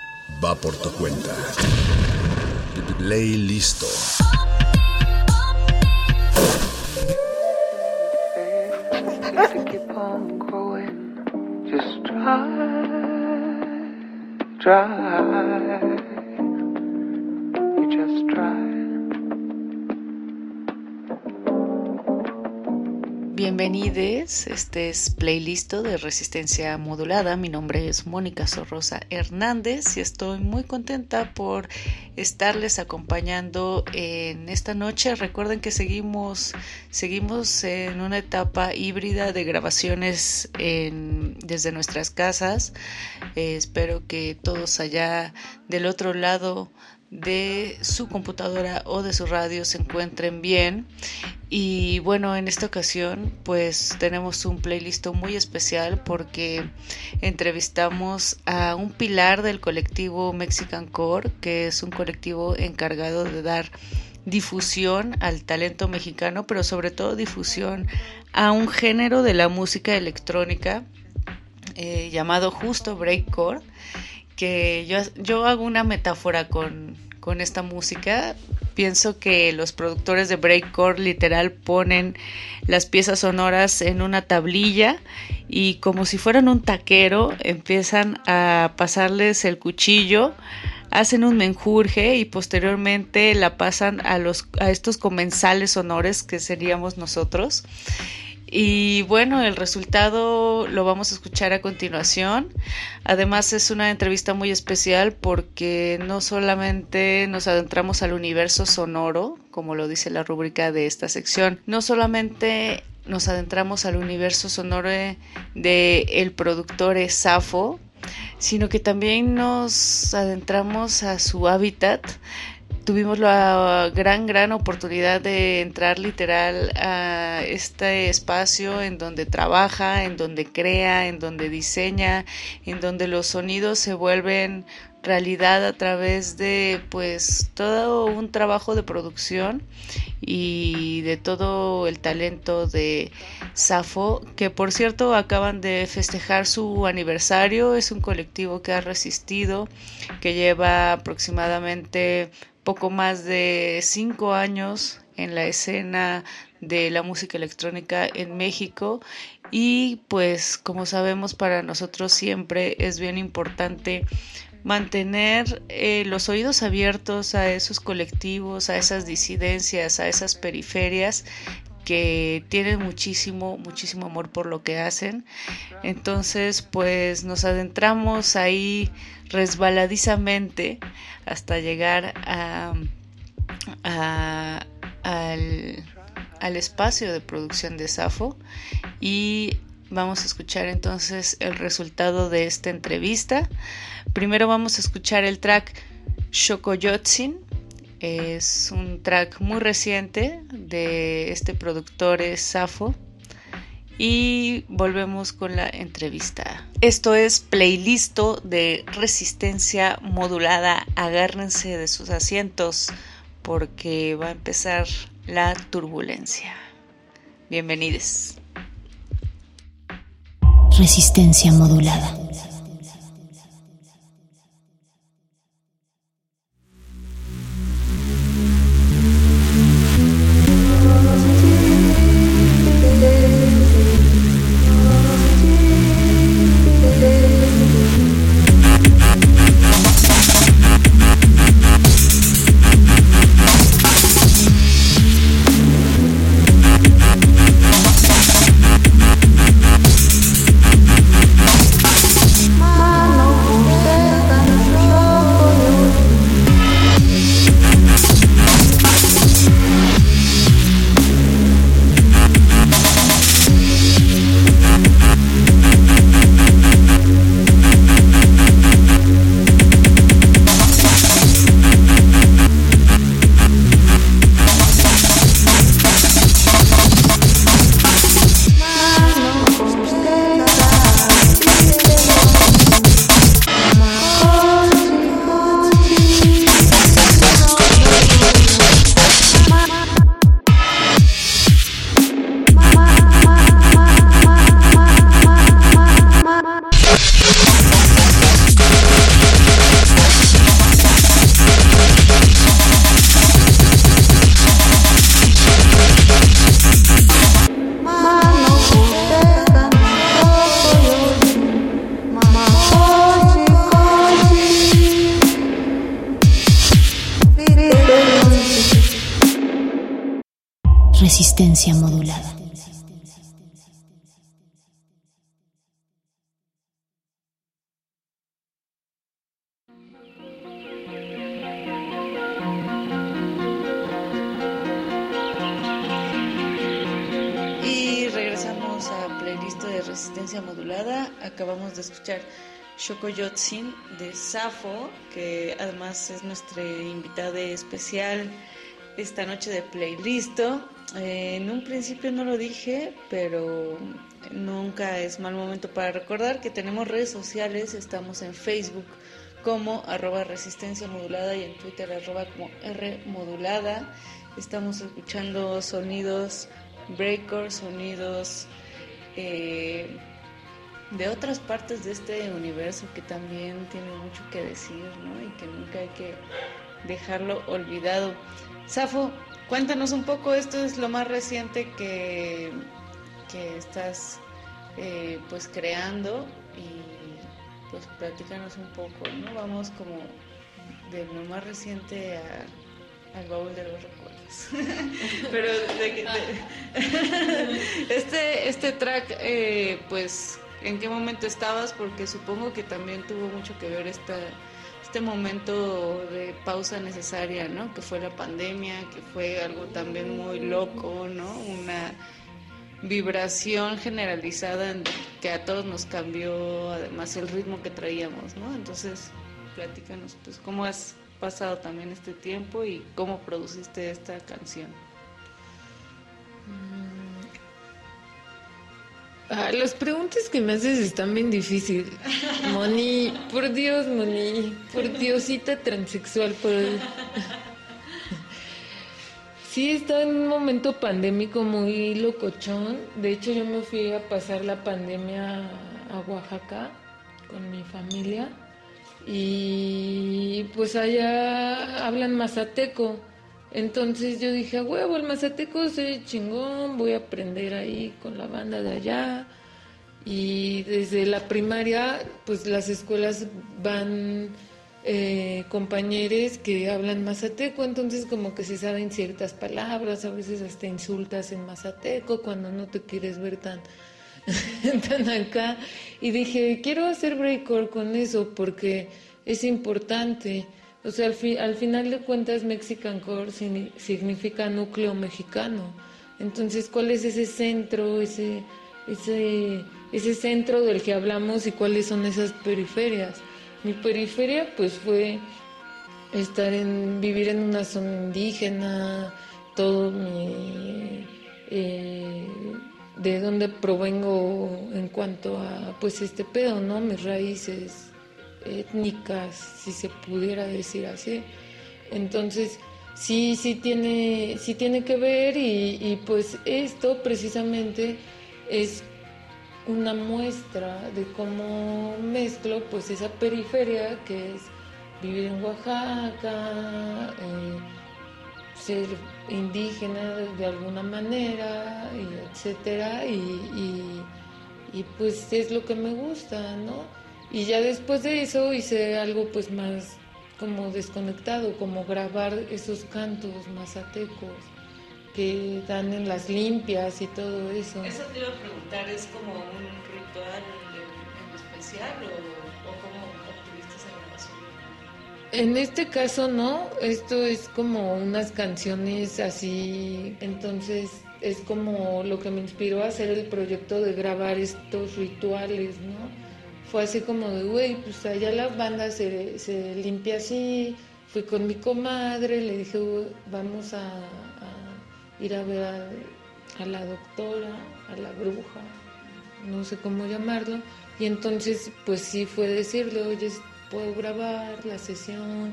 va por tu cuenta. Play listo. Playlist de resistencia modulada. Mi nombre es Mónica Sorrosa Hernández y estoy muy contenta por estarles acompañando en esta noche. Recuerden que seguimos, seguimos en una etapa híbrida de grabaciones desde nuestras casas. Eh, espero que todos allá del otro lado de su computadora o de su radio se encuentren bien. Y bueno en esta ocasión pues tenemos un playlist muy especial porque entrevistamos a un pilar del colectivo Mexican Core que es un colectivo encargado de dar difusión al talento mexicano pero sobre todo difusión a un género de la música electrónica eh, llamado justo breakcore que yo, yo hago una metáfora con, con esta música. Pienso que los productores de breakcore literal ponen las piezas sonoras en una tablilla y como si fueran un taquero empiezan a pasarles el cuchillo, hacen un menjurje y posteriormente la pasan a los a estos comensales sonores que seríamos nosotros. Y bueno, el resultado lo vamos a escuchar a continuación. Además es una entrevista muy especial porque no solamente nos adentramos al universo sonoro, como lo dice la rúbrica de esta sección, no solamente nos adentramos al universo sonoro de el productor Safo, sino que también nos adentramos a su hábitat tuvimos la gran, gran oportunidad de entrar literal a este espacio en donde trabaja, en donde crea, en donde diseña, en donde los sonidos se vuelven realidad a través de pues todo un trabajo de producción y de todo el talento de Safo que por cierto acaban de festejar su aniversario. Es un colectivo que ha resistido que lleva aproximadamente poco más de cinco años en la escena de la música electrónica en México. Y pues como sabemos para nosotros siempre es bien importante mantener eh, los oídos abiertos a esos colectivos, a esas disidencias, a esas periferias que tienen muchísimo, muchísimo amor por lo que hacen. Entonces, pues nos adentramos ahí resbaladizamente hasta llegar a, al, al espacio de producción de Safo y vamos a escuchar entonces el resultado de esta entrevista. Primero vamos a escuchar el track Shokoyotsin. Es un track muy reciente de este productor Safo y volvemos con la entrevista. Esto es playlist de resistencia modulada. Agárrense de sus asientos porque va a empezar la turbulencia. Bienvenidos. Resistencia modulada. Shokoyotsin de Safo, que además es nuestra invitada especial esta noche de playlist. Eh, en un principio no lo dije, pero nunca es mal momento para recordar que tenemos redes sociales. Estamos en Facebook como arroba resistencia modulada y en Twitter arroba como R modulada. Estamos escuchando sonidos breakers, sonidos eh, de otras partes de este universo que también tiene mucho que decir, ¿no? Y que nunca hay que dejarlo olvidado. Safo, cuéntanos un poco, esto es lo más reciente que, que estás eh, pues creando y pues platícanos un poco, ¿no? Vamos como de lo más reciente a, al baúl de los recuerdos. Pero de, de- este, este track, eh, pues, ¿en qué momento estabas? Porque supongo que también tuvo mucho que ver esta, este momento de pausa necesaria, ¿no? Que fue la pandemia, que fue algo también muy loco, ¿no? Una vibración generalizada en- que a todos nos cambió además el ritmo que traíamos, ¿no? Entonces, platícanos, pues, ¿cómo has pasado también este tiempo y cómo produciste esta canción? Ah, las preguntas que me haces están bien difíciles. Moni, por Dios, Moni, por Diosita transexual, por... Sí, está en un momento pandémico muy locochón. De hecho, yo me fui a pasar la pandemia a Oaxaca con mi familia y pues allá hablan mazateco. Entonces yo dije, a huevo, el mazateco se chingón, voy a aprender ahí con la banda de allá. Y desde la primaria, pues las escuelas van eh, compañeros que hablan mazateco, entonces como que se saben ciertas palabras, a veces hasta insultas en mazateco cuando no te quieres ver tan, tan acá. Y dije, quiero hacer breakcore con eso porque es importante. O sea, al, fi- al final de cuentas, Mexican Core signi- significa núcleo mexicano. Entonces, ¿cuál es ese centro, ese, ese, ese centro del que hablamos y cuáles son esas periferias? Mi periferia, pues, fue estar en, vivir en una zona indígena, todo mi, eh, de dónde provengo en cuanto a, pues, este pedo, ¿no? Mis raíces étnicas, si se pudiera decir así. Entonces, sí, sí tiene, sí tiene que ver y, pues esto precisamente es una muestra de cómo mezclo pues esa periferia que es vivir en Oaxaca, eh, ser indígena de alguna manera, etcétera, y- y, pues es lo que me gusta, ¿no? Y ya después de eso hice algo pues más como desconectado, como grabar esos cantos mazatecos que dan en las limpias y todo eso. Eso te iba a preguntar, ¿es como un ritual en, especial o, o cómo obtuviste esa grabación? En este caso no, esto es como unas canciones así, entonces es como lo que me inspiró a hacer el proyecto de grabar estos rituales, ¿no? Fue así como de, güey, pues allá la banda se, se limpia así, fui con mi comadre, le dije, "Güey, vamos a, ir a ver a, a la doctora, a la bruja, no sé cómo llamarlo, y entonces pues sí fue decirle, oye, puedo grabar la sesión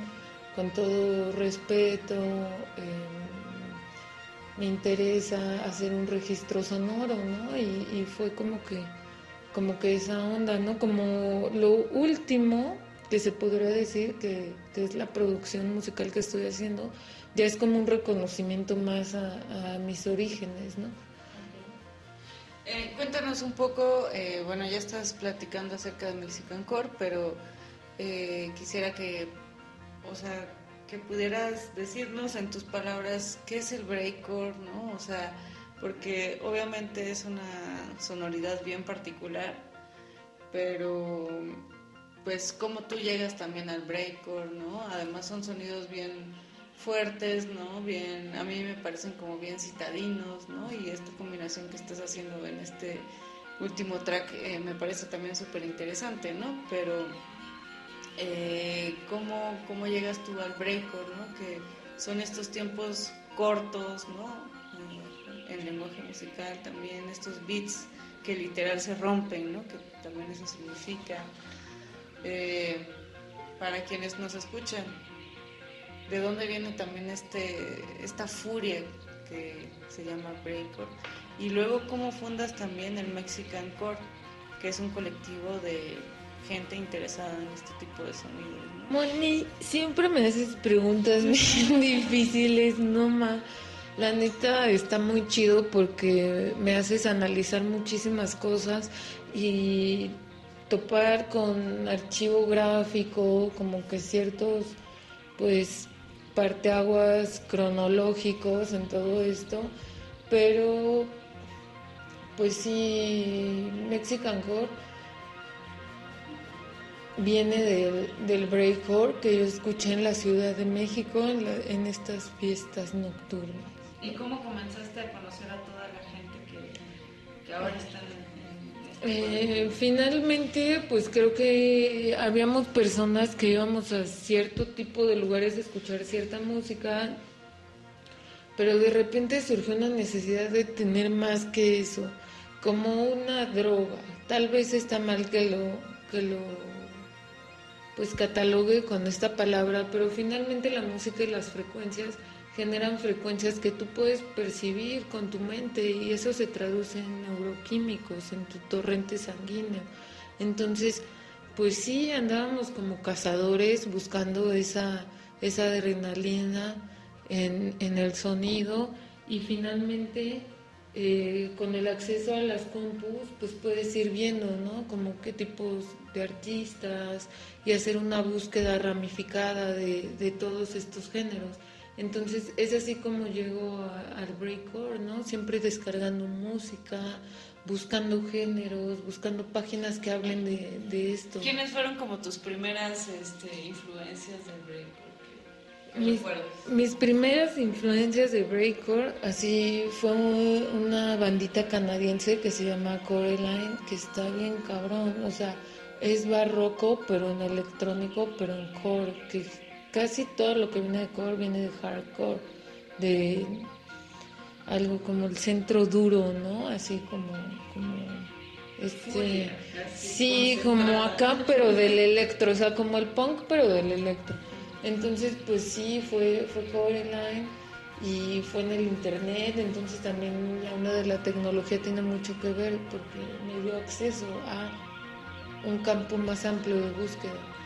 con todo respeto, eh, me interesa hacer un registro sonoro, ¿no? Y fue como que, como que esa onda, ¿no? Como lo último que se podría decir que, es la producción musical que estoy haciendo, ya es como un reconocimiento más a, a mis orígenes, ¿no? Eh, cuéntanos un poco, eh, bueno, ya estás platicando acerca de Mexican Core, pero eh, quisiera que, o sea, que pudieras decirnos en tus palabras qué es el breakcore, ¿no? O sea, porque obviamente es una sonoridad bien particular, pero pues cómo tú llegas también al breakcore, ¿no? Además son sonidos bien fuertes, ¿no? Bien, a mí me parecen como bien citadinos, ¿no? Y esta combinación que estás haciendo en este último track eh, me parece también súper interesante, ¿no? Pero eh, ¿cómo, ¿cómo llegas tú al breakcore, ¿no? Que son estos tiempos cortos, ¿no? En lenguaje musical también, estos beats que literal se rompen, ¿no? Que también eso significa. Eh, para quienes nos escuchan, de dónde viene también este, esta furia que se llama breakcore y luego cómo fundas también el Mexican Core, que es un colectivo de gente interesada en este tipo de sonidos. ¿no? Moni, siempre me haces preguntas bien difíciles, no ma. La neta está muy chido porque me haces analizar muchísimas cosas y topar con archivo gráfico, como que ciertos, pues, parteaguas cronológicos en todo esto, pero pues sí, Mexican Core viene del, del breakcore que yo escuché en la Ciudad de México en, estas fiestas nocturnas. ¿Y cómo comenzaste a conocer a toda la gente que, que ahora están en, en este Eh, finalmente, pues creo que habíamos personas que íbamos a cierto tipo de lugares a escuchar cierta música, pero de repente surgió una necesidad de tener más que eso, como una droga. Tal vez está mal que lo, que lo pues catalogue con esta palabra, pero finalmente la música y las frecuencias generan frecuencias que tú puedes percibir con tu mente y eso se traduce en neuroquímicos, en tu torrente sanguíneo. Entonces, pues sí, andábamos como cazadores buscando esa, esa adrenalina en, en el sonido y finalmente eh, con el acceso a las compus, pues puedes ir viendo, ¿no? Como qué tipos de artistas y hacer una búsqueda ramificada de, de todos estos géneros. Entonces es así como llego a- al breakcore, ¿no? Siempre descargando música, buscando géneros, buscando páginas que hablen de, de esto. ¿Quiénes fueron como tus primeras este, influencias del breakcore? Mis, mis primeras influencias de breakcore, así fue una bandita canadiense que se llama Coraline, que está bien cabrón, o sea, es barroco, pero en electrónico, pero en core, que casi todo lo que viene de core viene de hardcore, de algo como el centro duro, ¿no? Así como, como este, sí, como acá, pero del electro, o sea, como el punk, pero del electro. Entonces, pues sí, fue, fue Coraline y fue en el internet, entonces también onda de la tecnología tiene mucho que ver porque me dio acceso a un campo más amplio de búsqueda.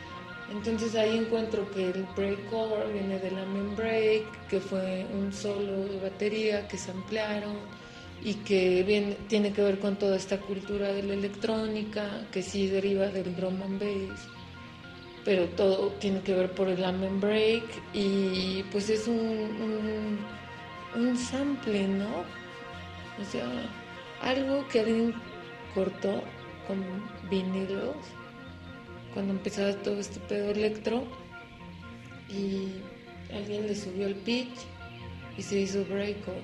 Entonces ahí encuentro que el breakcore viene de la main break, que fue un solo de batería que se ampliaron y que viene, tiene que ver con toda esta cultura de la electrónica, que sí deriva del drum and bass, pero todo tiene que ver por el amen break y pues es un, un sample, ¿no? O sea, algo que alguien cortó con vinilos cuando empezaba todo este pedo electro y alguien le subió el pitch y se hizo breakcore.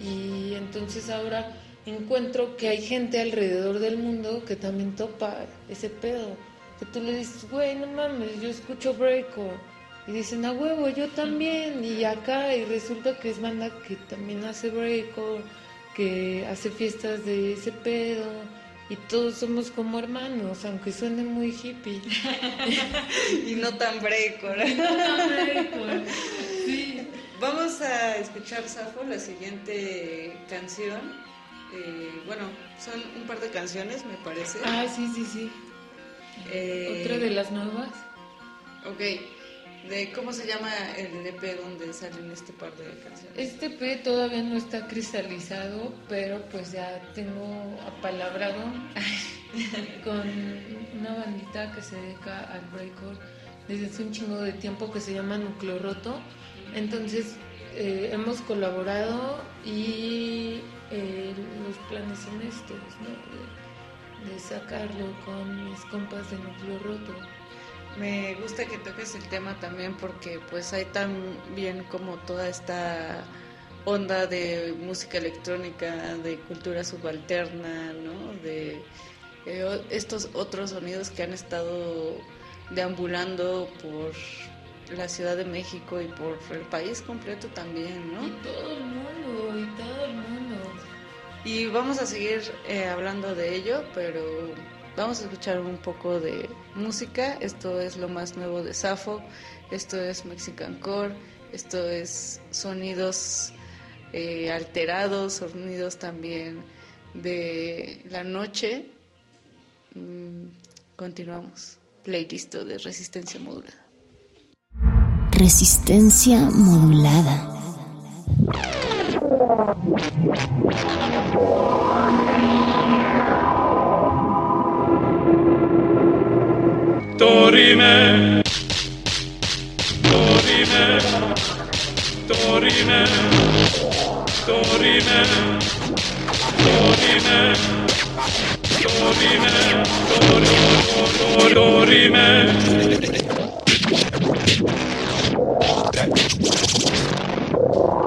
Y entonces ahora encuentro que hay gente alrededor del mundo que también topa ese pedo. Que tú le dices, güey, no mames, yo escucho breakcore. Y dicen, a huevo, yo también. Y acá, y resulta que es banda que también hace breakcore, que hace fiestas de ese pedo. Y todos somos como hermanos, aunque suene muy hippie. y no tan breakcore. No tan Sí. Vamos a escuchar, Safo, la siguiente canción. Eh, bueno, son un par de canciones, me parece. Ah, sí, sí, sí. Eh, Otra de las nuevas. Ok. De ¿Cómo se llama el EP donde salen este par de canciones? Este P todavía no está cristalizado, pero pues ya tengo apalabrado con una bandita que se dedica al breakcore desde hace un chingo de tiempo que se llama Núcleo Roto. Entonces eh, hemos colaborado y eh, los planes son estos, ¿no? De, de sacarlo con mis compas de Núcleo Roto. Me gusta que toques el tema también porque pues hay también como toda esta onda de música electrónica, de cultura subalterna, ¿no? De eh, estos otros sonidos que han estado deambulando por la Ciudad de México y por el país completo también, ¿no? Y todo el mundo, y todo el mundo. Y vamos a seguir eh, hablando de ello, pero vamos a escuchar un poco de música. Esto es lo más nuevo de Safo, esto es Mexican Core, esto es sonidos eh, alterados, sonidos también de la noche. Mm, continuamos. Playlist de resistencia modulada. Resistencia modulada. Dorime, Dorime, Dorime, Dorime, Dorime, Dorime, Dorime, Dorime. Excuse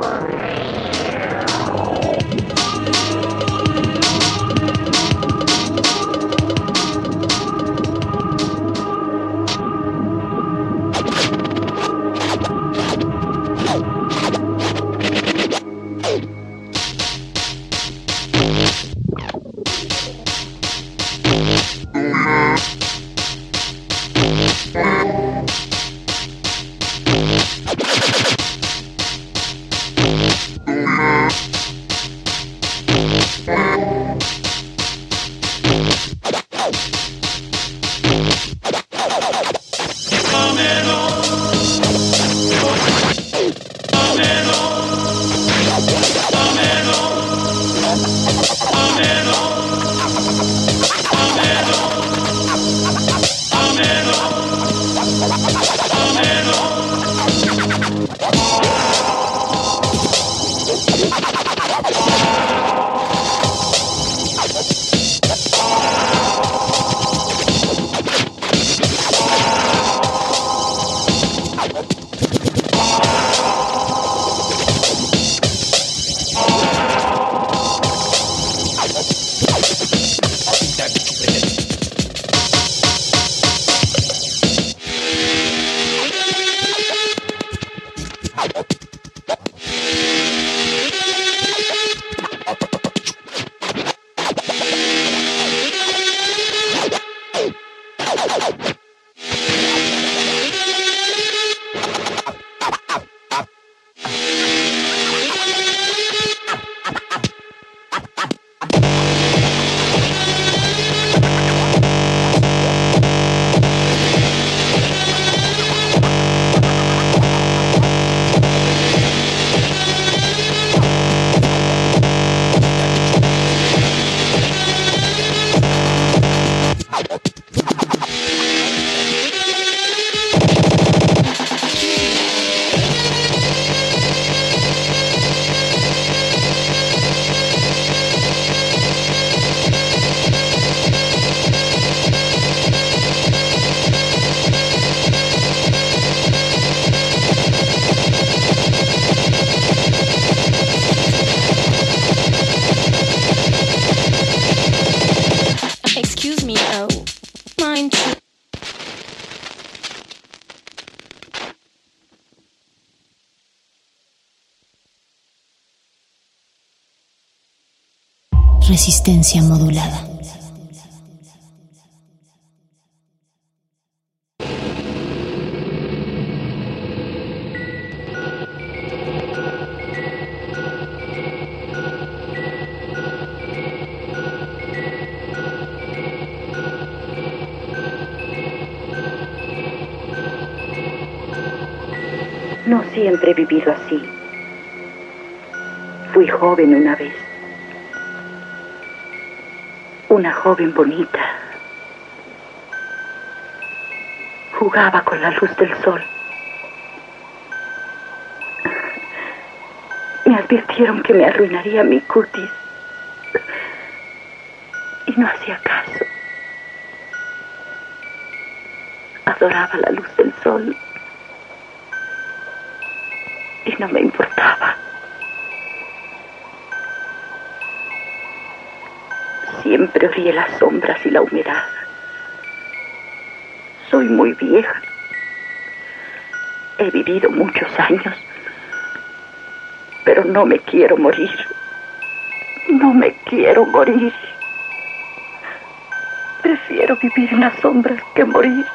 siempre he vivido así. Fui joven una vez. Una joven bonita. Jugaba con la luz del sol. Me advirtieron que me arruinaría mi cutis. Y no hacía caso. Adoraba la luz del sol. Y no me importaba. Siempre odié las sombras y la humedad. Soy muy vieja. He vivido muchos años, pero no me quiero morir. No me quiero morir. Prefiero vivir en las sombras que morir.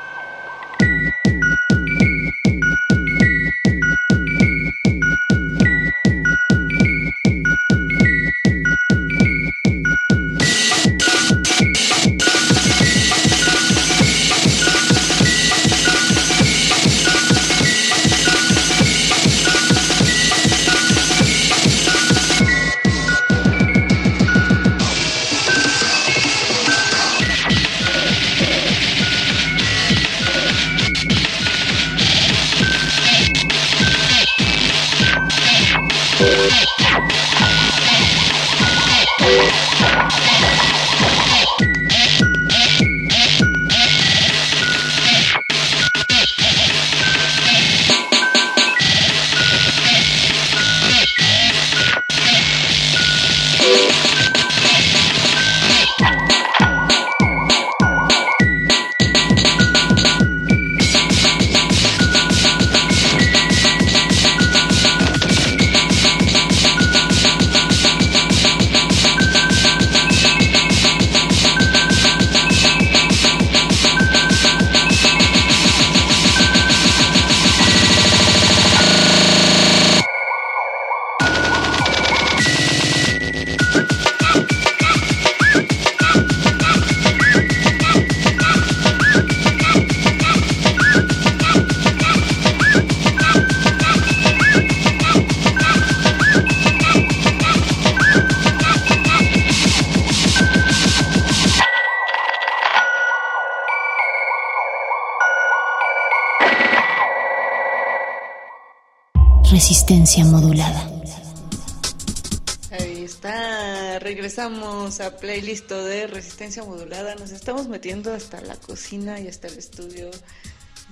Regresamos a playlist de resistencia modulada. Nos estamos metiendo hasta la cocina y hasta el estudio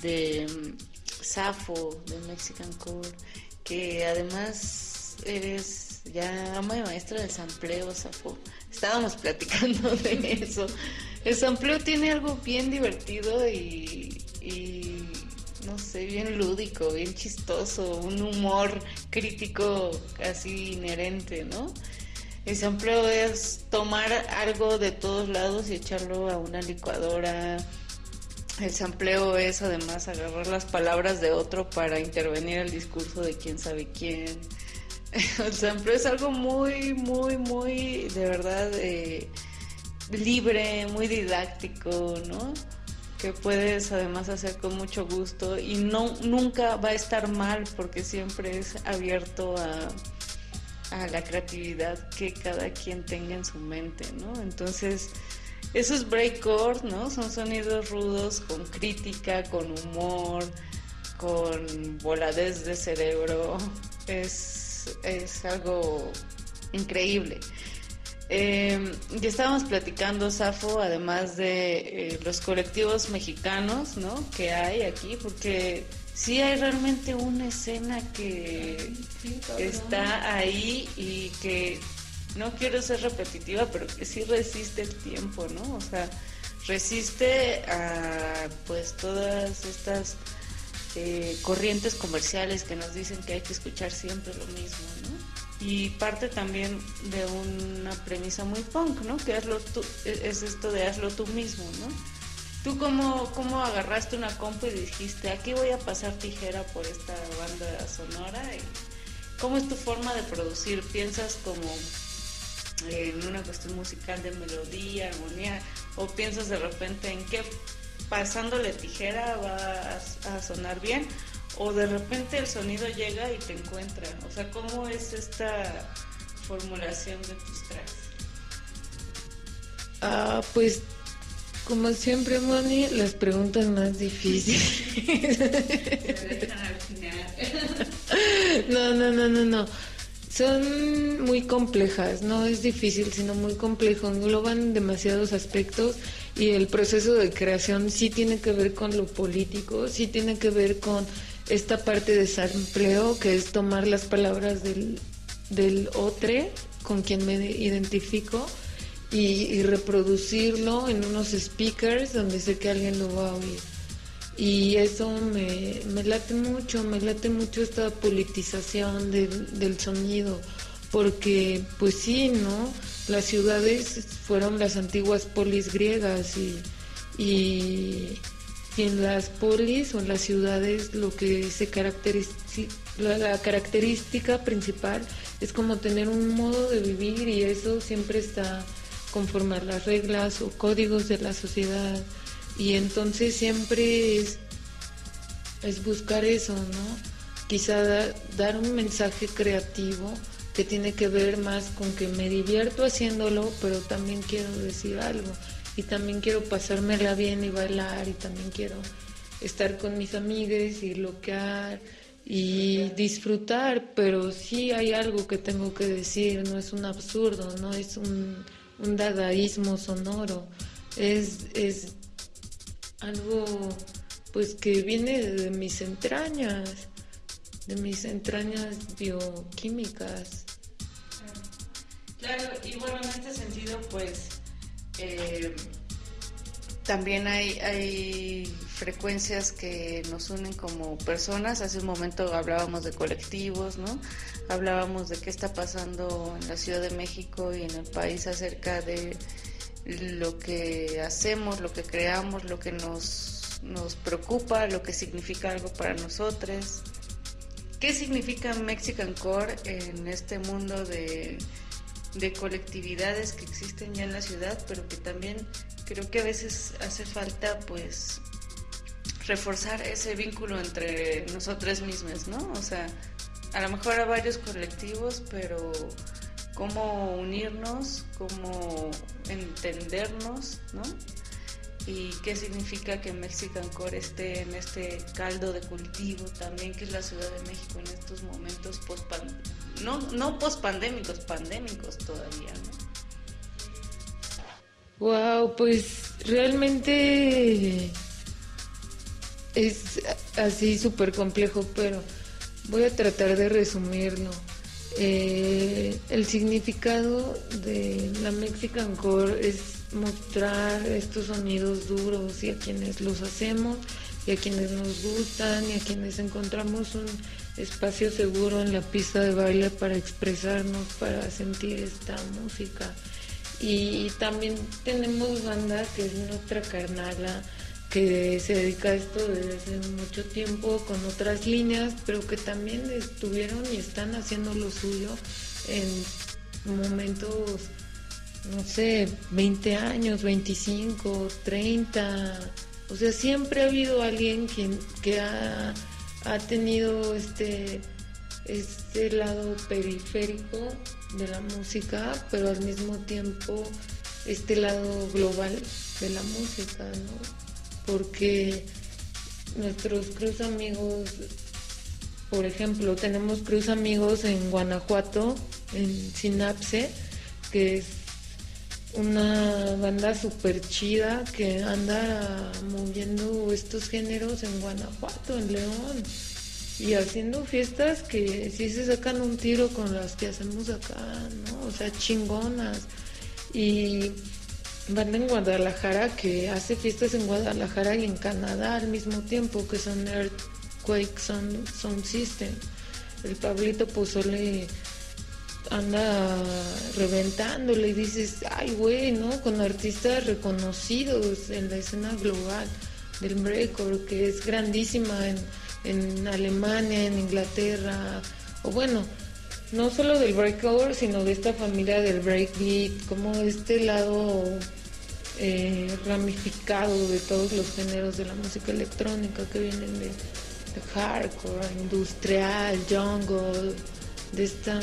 de mm, Safo de Mexican Core, que además eres ya ama y maestra del sampleo, Safo. Estábamos platicando de eso. El sampleo tiene algo bien divertido y, y no sé, bien lúdico, bien chistoso, un humor crítico casi inherente, ¿no? El sampleo es tomar algo de todos lados y echarlo a una licuadora. El sampleo es además agarrar las palabras de otro para intervenir el discurso de quién sabe quién. El sampleo es algo muy, muy, muy, de verdad, eh, libre, muy didáctico, ¿no? que puedes además hacer con mucho gusto y no nunca va a estar mal porque siempre es abierto a, a la creatividad que cada quien tenga en su mente, ¿no? Entonces, eso es breakcore, ¿no? Son sonidos rudos con crítica, con humor, con voladez de cerebro. Es, es algo increíble. Eh, ya estábamos platicando, Safo, además de eh, los colectivos mexicanos, ¿no? Que hay aquí, porque sí hay realmente una escena que está ahí y que no quiero ser repetitiva, pero que sí resiste el tiempo, ¿no? O sea, resiste a pues todas estas eh, corrientes comerciales que nos dicen que hay que escuchar siempre lo mismo, ¿no? y parte también de una premisa muy punk, ¿no? Que hazlo tú, es esto de hazlo tú mismo, ¿no? ¿Tú cómo, cómo agarraste una compu y dijiste, aquí voy a pasar tijera por esta banda sonora? Y ¿Cómo es tu forma de producir? ¿Piensas como en una cuestión musical de melodía, armonía? ¿O piensas de repente en qué pasándole tijera va a, a sonar bien? o de repente el sonido llega y te encuentra. O sea, ¿cómo es esta formulación de tus tracks? Ah, pues como siempre, Moni, las preguntas más difíciles. no, no, no, no, no. Son muy complejas, no es difícil, sino muy complejo. Engloban demasiados aspectos y el proceso de creación sí tiene que ver con lo político, sí tiene que ver con esta parte de sampleo, que es tomar las palabras del, del otro con quien me identifico y, y reproducirlo en unos speakers donde sé que alguien lo va a oír. Y eso me, me late mucho, me late mucho esta politización del, sonido, porque pues sí, ¿no? Las ciudades fueron las antiguas polis griegas y, y, y en las polis o en las ciudades lo que se caracteriza, la, la característica principal es como tener un modo de vivir y eso siempre está conforme a las reglas o códigos de la sociedad y entonces siempre es, buscar eso, ¿no? Quizá da- dar un mensaje creativo que tiene que ver más con que me divierto haciéndolo, pero también quiero decir algo y también quiero pasármela bien y bailar y también quiero estar con mis amigues y bloquear y disfrutar, pero sí hay algo que tengo que decir, no es un absurdo, no es un, un dadaísmo sonoro, es, es algo pues que viene de mis entrañas, de mis entrañas bioquímicas. Claro, y bueno, en este sentido, pues eh, también hay, hay frecuencias que nos unen como personas. Hace un momento hablábamos de colectivos, ¿no? Hablábamos de qué está pasando en la Ciudad de México y en el país acerca de lo que hacemos, lo que creamos, lo que nos, nos preocupa, lo que significa algo para nosotros. ¿Qué significa Mexican Core en este mundo de, de colectividades que existen ya en la ciudad, pero que también creo que a veces hace falta pues reforzar ese vínculo entre nosotras mismas, ¿no? O sea, a lo mejor a varios colectivos, pero cómo unirnos, cómo entendernos, ¿no? Y qué significa que Mexican Core esté en este caldo de cultivo también, que es la Ciudad de México en estos momentos post no, no post pandémicos, todavía. Wow, pues realmente es así súper complejo, pero voy a tratar de resumirlo. Eh, el significado de la Mexican Core es mostrar estos sonidos duros y a quienes los hacemos y a quienes nos gustan y a quienes encontramos un espacio seguro en la pista de baile para expresarnos, para sentir esta música. Y también tenemos banda que es nuestra carnala, que se dedica a esto desde hace mucho tiempo con otras líneas, pero que también estuvieron y están haciendo lo suyo en momentos, no sé, 20 años, 25, 30. O sea, siempre ha habido alguien quien, que ha, ha tenido este, este lado periférico de la música, pero al mismo tiempo este lado global de la música, ¿no? Porque nuestros cruz amigos, por ejemplo, tenemos cruz amigos en Guanajuato, en Sinapse, que es una banda súper chida que anda moviendo estos géneros en Guanajuato, en León, y haciendo fiestas que sí se sacan un tiro con las que hacemos acá, ¿no? O sea, chingonas. Y banda en Guadalajara que hace fiestas en Guadalajara y en Canadá al mismo tiempo, que son Earthquake Sound, Sound System. El Pablito Pozole anda reventándole y dices, ay güey, ¿no? Con artistas reconocidos en la escena global del breakcore, que es grandísima en, en Alemania, en Inglaterra, o bueno, no solo del breakcore, sino de esta familia del breakbeat, como este lado eh, ramificado de todos los géneros de la música electrónica que vienen de, de hardcore, industrial, jungle, de esta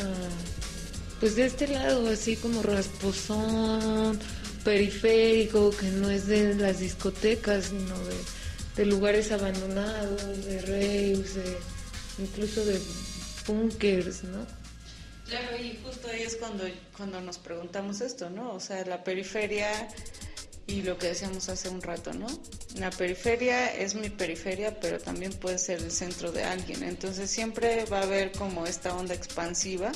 pues de este lado así como rasposón, periférico, que no es de las discotecas, sino de, lugares abandonados, de raves, de, incluso de bunkers, ¿no? Claro, y justo ahí es cuando, cuando nos preguntamos esto, ¿no? O sea, la periferia y lo que decíamos hace un rato, ¿no? La periferia es mi periferia, pero también puede ser el centro de alguien. Entonces siempre va a haber como esta onda expansiva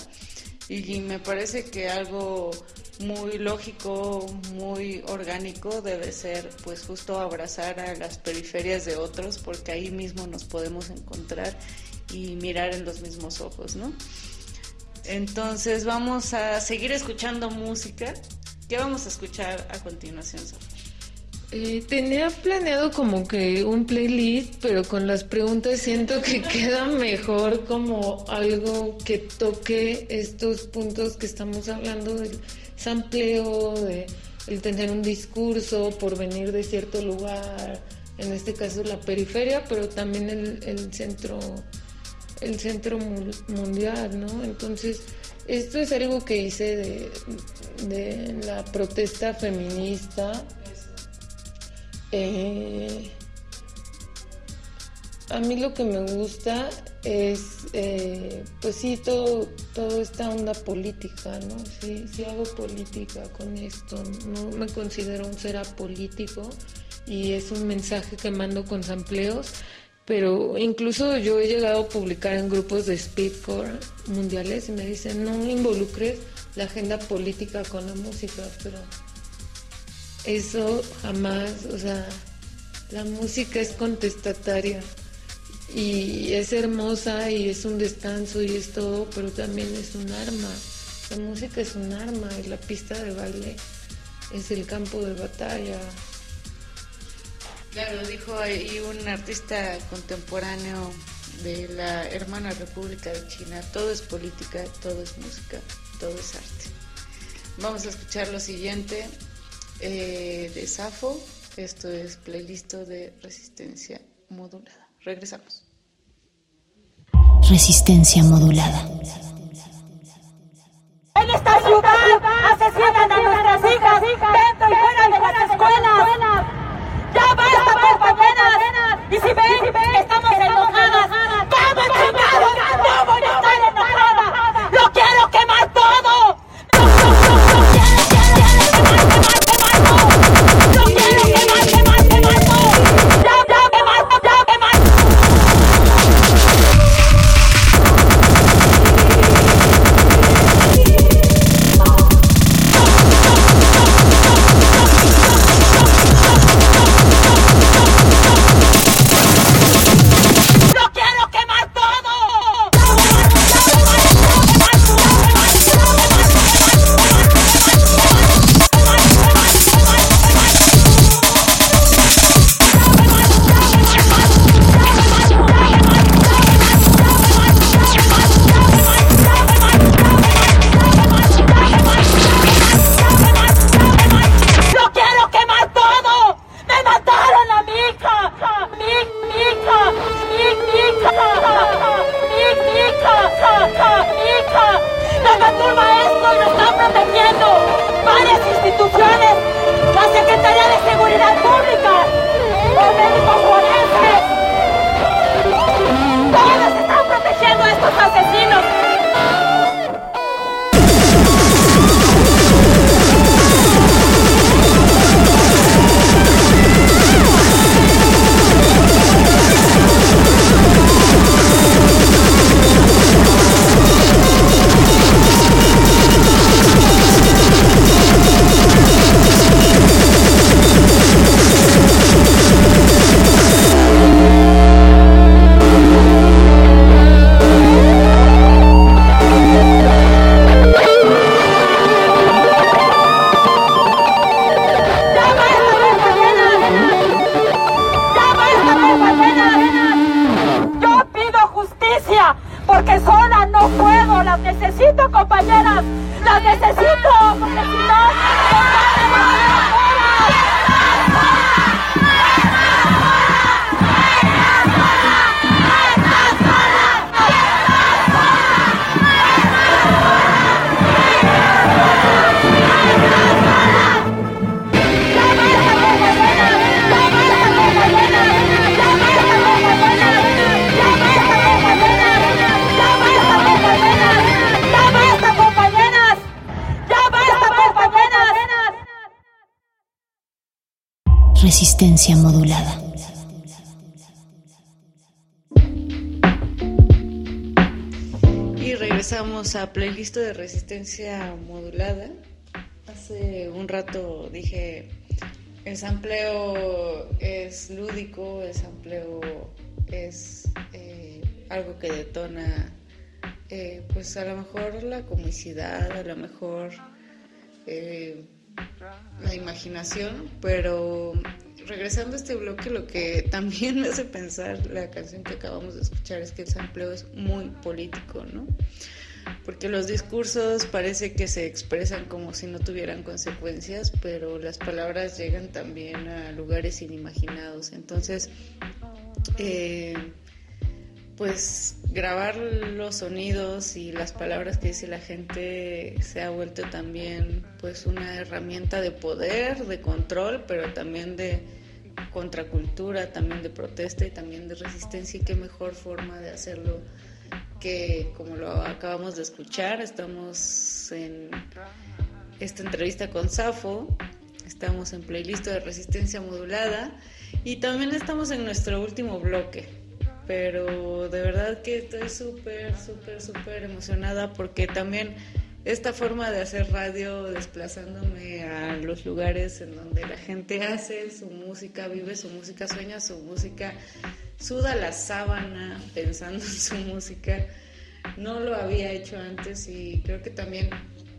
y me parece que algo muy lógico, muy orgánico debe ser pues justo abrazar a las periferias de otros porque ahí mismo nos podemos encontrar y mirar en los mismos ojos, ¿no? Entonces vamos a seguir escuchando música. ¿Qué vamos a escuchar a continuación, Sofía? Eh, tenía planeado como que un playlist, pero con las preguntas siento que queda mejor como algo que toque estos puntos que estamos hablando del sampleo, de el tener un discurso por venir de cierto lugar, en este caso la periferia, pero también el, centro el centro mu- mundial, ¿no? Entonces, esto es algo que hice de la protesta feminista. Eh, a mí lo que me gusta es, eh, pues sí, todo, todo esta onda política, ¿no? Sí, sí hago política con esto, no me considero un ser apolítico y es un mensaje que mando con sampleos, pero incluso yo he llegado a publicar en grupos de speedcore mundiales y me dicen, no involucres la agenda política con la música, pero eso jamás, o sea, la música es contestataria y es hermosa y es un descanso y es todo, pero también es un arma. La música es un arma y la pista de baile es el campo de batalla. Claro, dijo ahí un artista contemporáneo de la hermana República de China, todo es política, todo es música, todo es arte. Vamos a escuchar lo siguiente eh, de Safo, esto es playlist de resistencia modulada. Regresamos. Resistencia modulada. En esta ciudad asesinan a nuestras hijas dentro y fuera de las escuelas. Ya basta, compañeras. Y si ven, estamos enojadas. Playlist de resistencia modulada. Hace un rato dije, el sampleo es lúdico, el sampleo es eh, algo que detona, eh, pues a lo mejor la comicidad, a lo mejor eh, la imaginación, pero regresando a este bloque, lo que también me hace pensar la canción que acabamos de escuchar es que el sampleo es muy político, ¿no? Porque los discursos parece que se expresan como si no tuvieran consecuencias, pero las palabras llegan también a lugares inimaginados. Entonces, eh, pues grabar los sonidos y las palabras que dice la gente se ha vuelto también pues una herramienta de poder, de control, pero también de contracultura, también de protesta y también de resistencia y qué mejor forma de hacerlo que como lo acabamos de escuchar, estamos en esta entrevista con Safo, estamos en playlist de resistencia modulada y también estamos en nuestro último bloque. Pero de verdad que estoy súper, súper, súper emocionada porque también esta forma de hacer radio desplazándome a los lugares en donde la gente hace su música, vive su música, sueña su música, suda la sábana pensando en su música. No lo había hecho antes y creo que también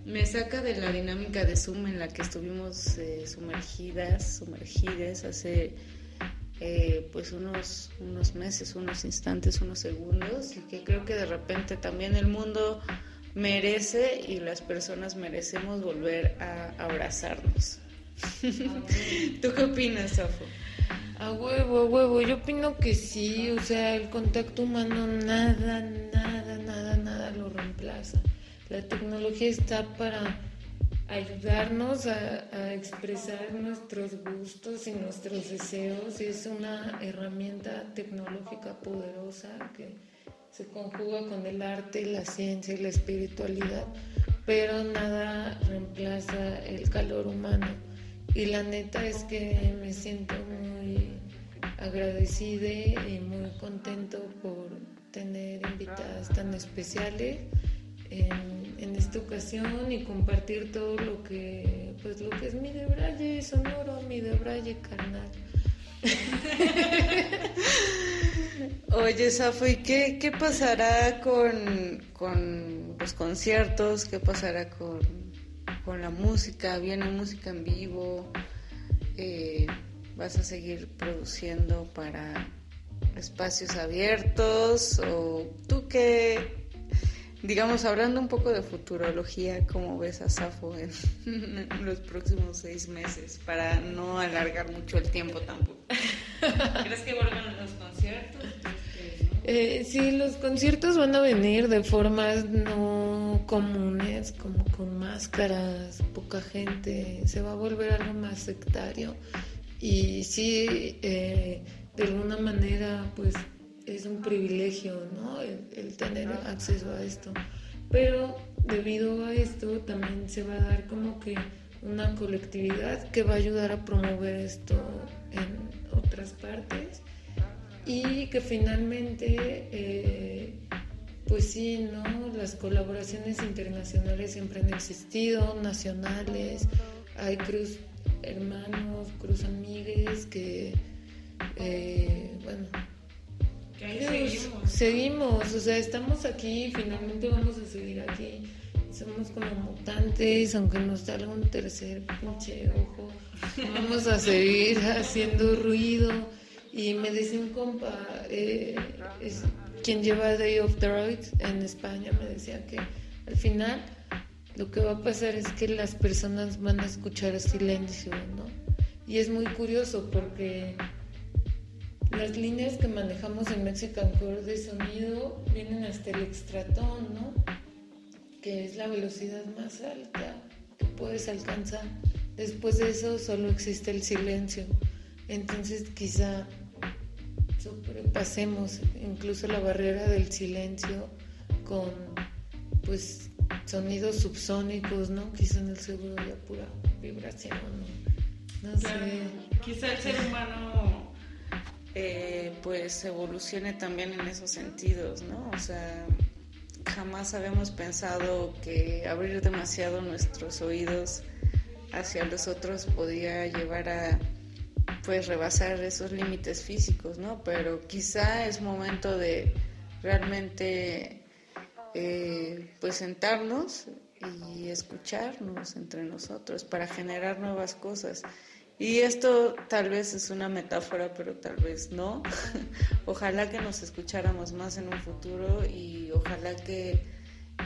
me saca de la dinámica de Zoom en la que estuvimos eh, sumergidas, sumergidas hace eh, pues unos, unos meses, unos instantes, unos segundos y que creo que de repente también el mundo merece y las personas merecemos volver a abrazarnos. ¿Tú qué opinas, Safo? A huevo, a huevo. Yo opino que sí, o sea, el contacto humano nada, nada, nada, nada lo reemplaza. La tecnología está para ayudarnos a, a expresar nuestros gustos y nuestros deseos es una herramienta tecnológica poderosa que se conjuga con el arte, la ciencia y la espiritualidad, pero nada reemplaza el calor humano. Y la neta es que me siento muy agradecida y muy contento por tener invitadas tan especiales en, esta ocasión y compartir todo lo que pues lo que es mi debraye sonoro, mi debraye carnal. Oye, Safo, ¿y qué, qué pasará con, con los conciertos? ¿Qué pasará con, con la música? ¿Viene música en vivo? Eh, ¿Vas a seguir produciendo para espacios abiertos? ¿O tú qué, digamos, hablando un poco de futurología, cómo ves a Safo en, en los próximos seis meses? Para no alargar mucho el tiempo tampoco. ¿Crees que vuelvan los conciertos? Eh, sí, los conciertos van a venir de formas no comunes, como con máscaras, poca gente, se va a volver algo más sectario. Y sí, eh, de alguna manera, pues es un privilegio, ¿no? El, el tener acceso a esto. Pero debido a esto también se va a dar como que una colectividad que va a ayudar a promover esto en otras partes y que finalmente, eh, pues sí, ¿no? Las colaboraciones internacionales siempre han existido, nacionales, hay cruz hermanos, cruz amigues que, eh, bueno, Que ahí seguimos. seguimos, o sea, estamos aquí finalmente vamos a seguir aquí. Somos como mutantes, aunque nos salga un tercer pinche ojo, vamos a seguir haciendo ruido. Y me decía un compa, eh, es quien lleva Day of the Road en España, me decía que al final lo que va a pasar es que las personas van a escuchar silencio, ¿no? Y es muy curioso porque las líneas que manejamos en Mexican Core de sonido vienen hasta el extratón, ¿no? Que es la velocidad más alta que puedes alcanzar. Después de eso solo existe el silencio. Entonces quizá sobrepasemos incluso la barrera del silencio con pues sonidos subsónicos, ¿no? Quizá en el seguro ya pura vibración. ¿no? No sé. Quizá el ser humano eh, pues evolucione también en esos sentidos, ¿no? O sea, jamás habíamos pensado que abrir demasiado nuestros oídos hacia los otros podía llevar a pues rebasar esos límites físicos, ¿no? Pero quizá es momento de realmente eh, pues sentarnos y escucharnos entre nosotros para generar nuevas cosas. Y esto tal vez es una metáfora, pero tal vez no. ojalá que nos escucháramos más en un futuro y ojalá que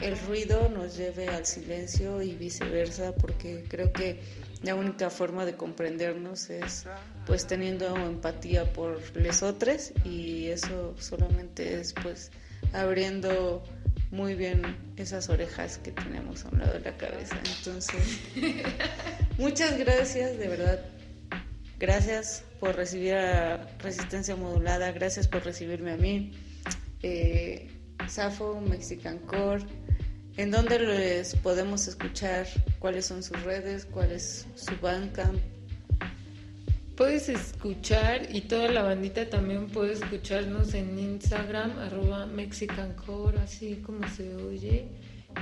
el ruido nos lleve al silencio y viceversa, porque creo que la única forma de comprendernos es pues teniendo empatía por les otros y eso solamente es pues abriendo muy bien esas orejas que tenemos a un lado de la cabeza. Entonces, muchas gracias, de verdad. Gracias por recibir a Resistencia Modulada, gracias por recibirme a mí. Eh, Safo, Mexican Core, ¿en dónde les podemos escuchar? ¿Cuáles son sus redes? ¿Cuál es su Bandcamp? Puedes escuchar y toda la bandita también puede escucharnos en Instagram, arroba mexicancore, así como se oye.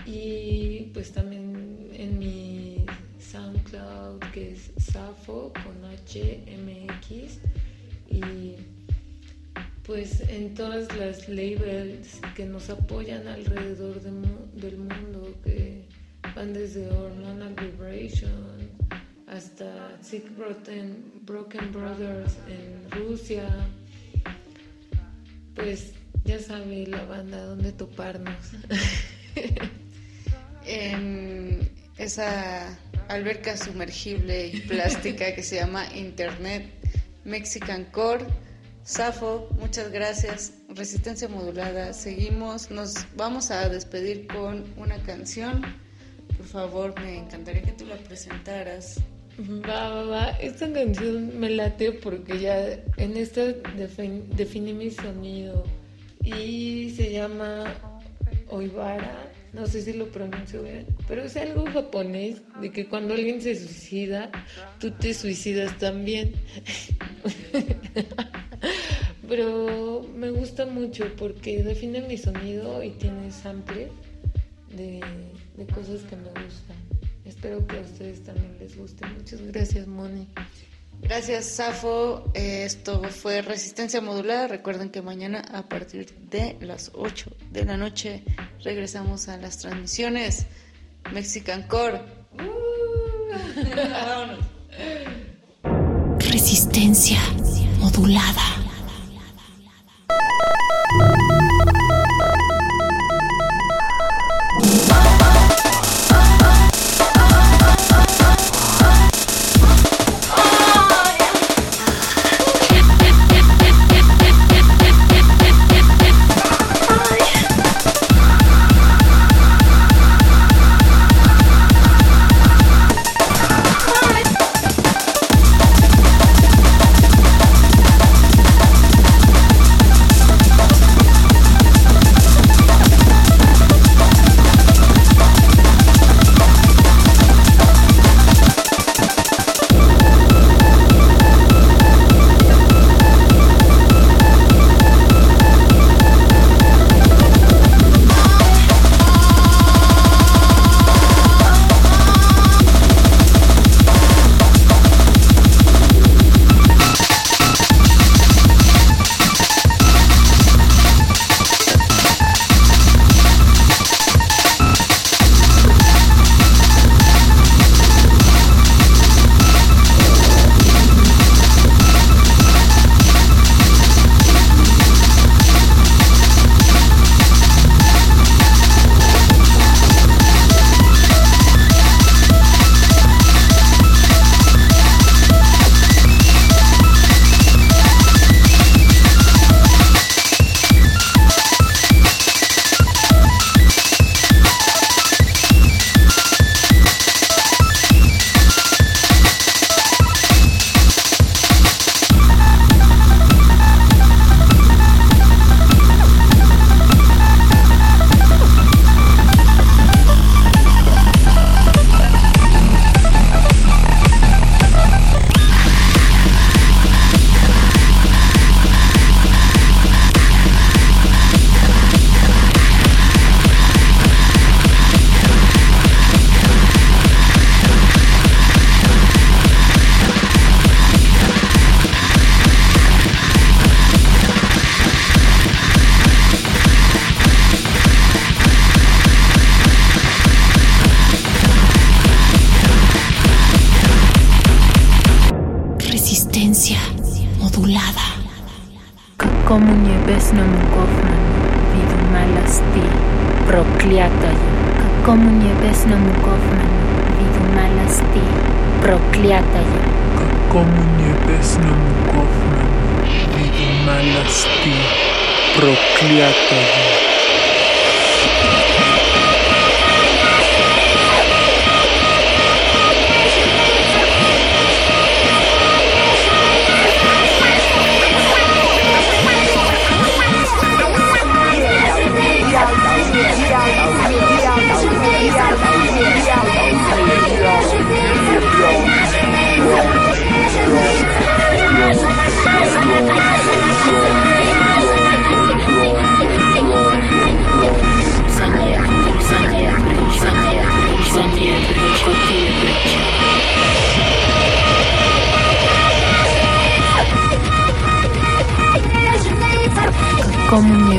Y pues también en mi SoundCloud que es Safo con HMX. Y pues en todas las labels que nos apoyan alrededor del mundo, que van desde Hormonal Vibration hasta Sick Broken, Broken Brothers en Rusia. Pues ya sabe la banda dónde toparnos. en esa alberca sumergible y plástica que se llama Internet Mexican Core. Safo, muchas gracias. Resistencia modulada. Seguimos. Nos vamos a despedir con una canción. Por favor, me encantaría que tú la presentaras. Va, va, va. Esta canción me late porque ya en esta defin- definí mi sonido y se llama Oibara. No sé si lo pronuncio bien, pero es algo japonés de que cuando alguien se suicida, tú te suicidas también. pero me gusta mucho porque define mi sonido y tiene sample de, de cosas que me gustan. Espero que a ustedes también les guste. Muchas gracias, Moni. Gracias, Safo. Eh, Esto fue Resistencia Modulada. Recuerden que mañana a partir de las 8 de la noche regresamos a las transmisiones Mexican Core. Vámonos. Resistencia modulada.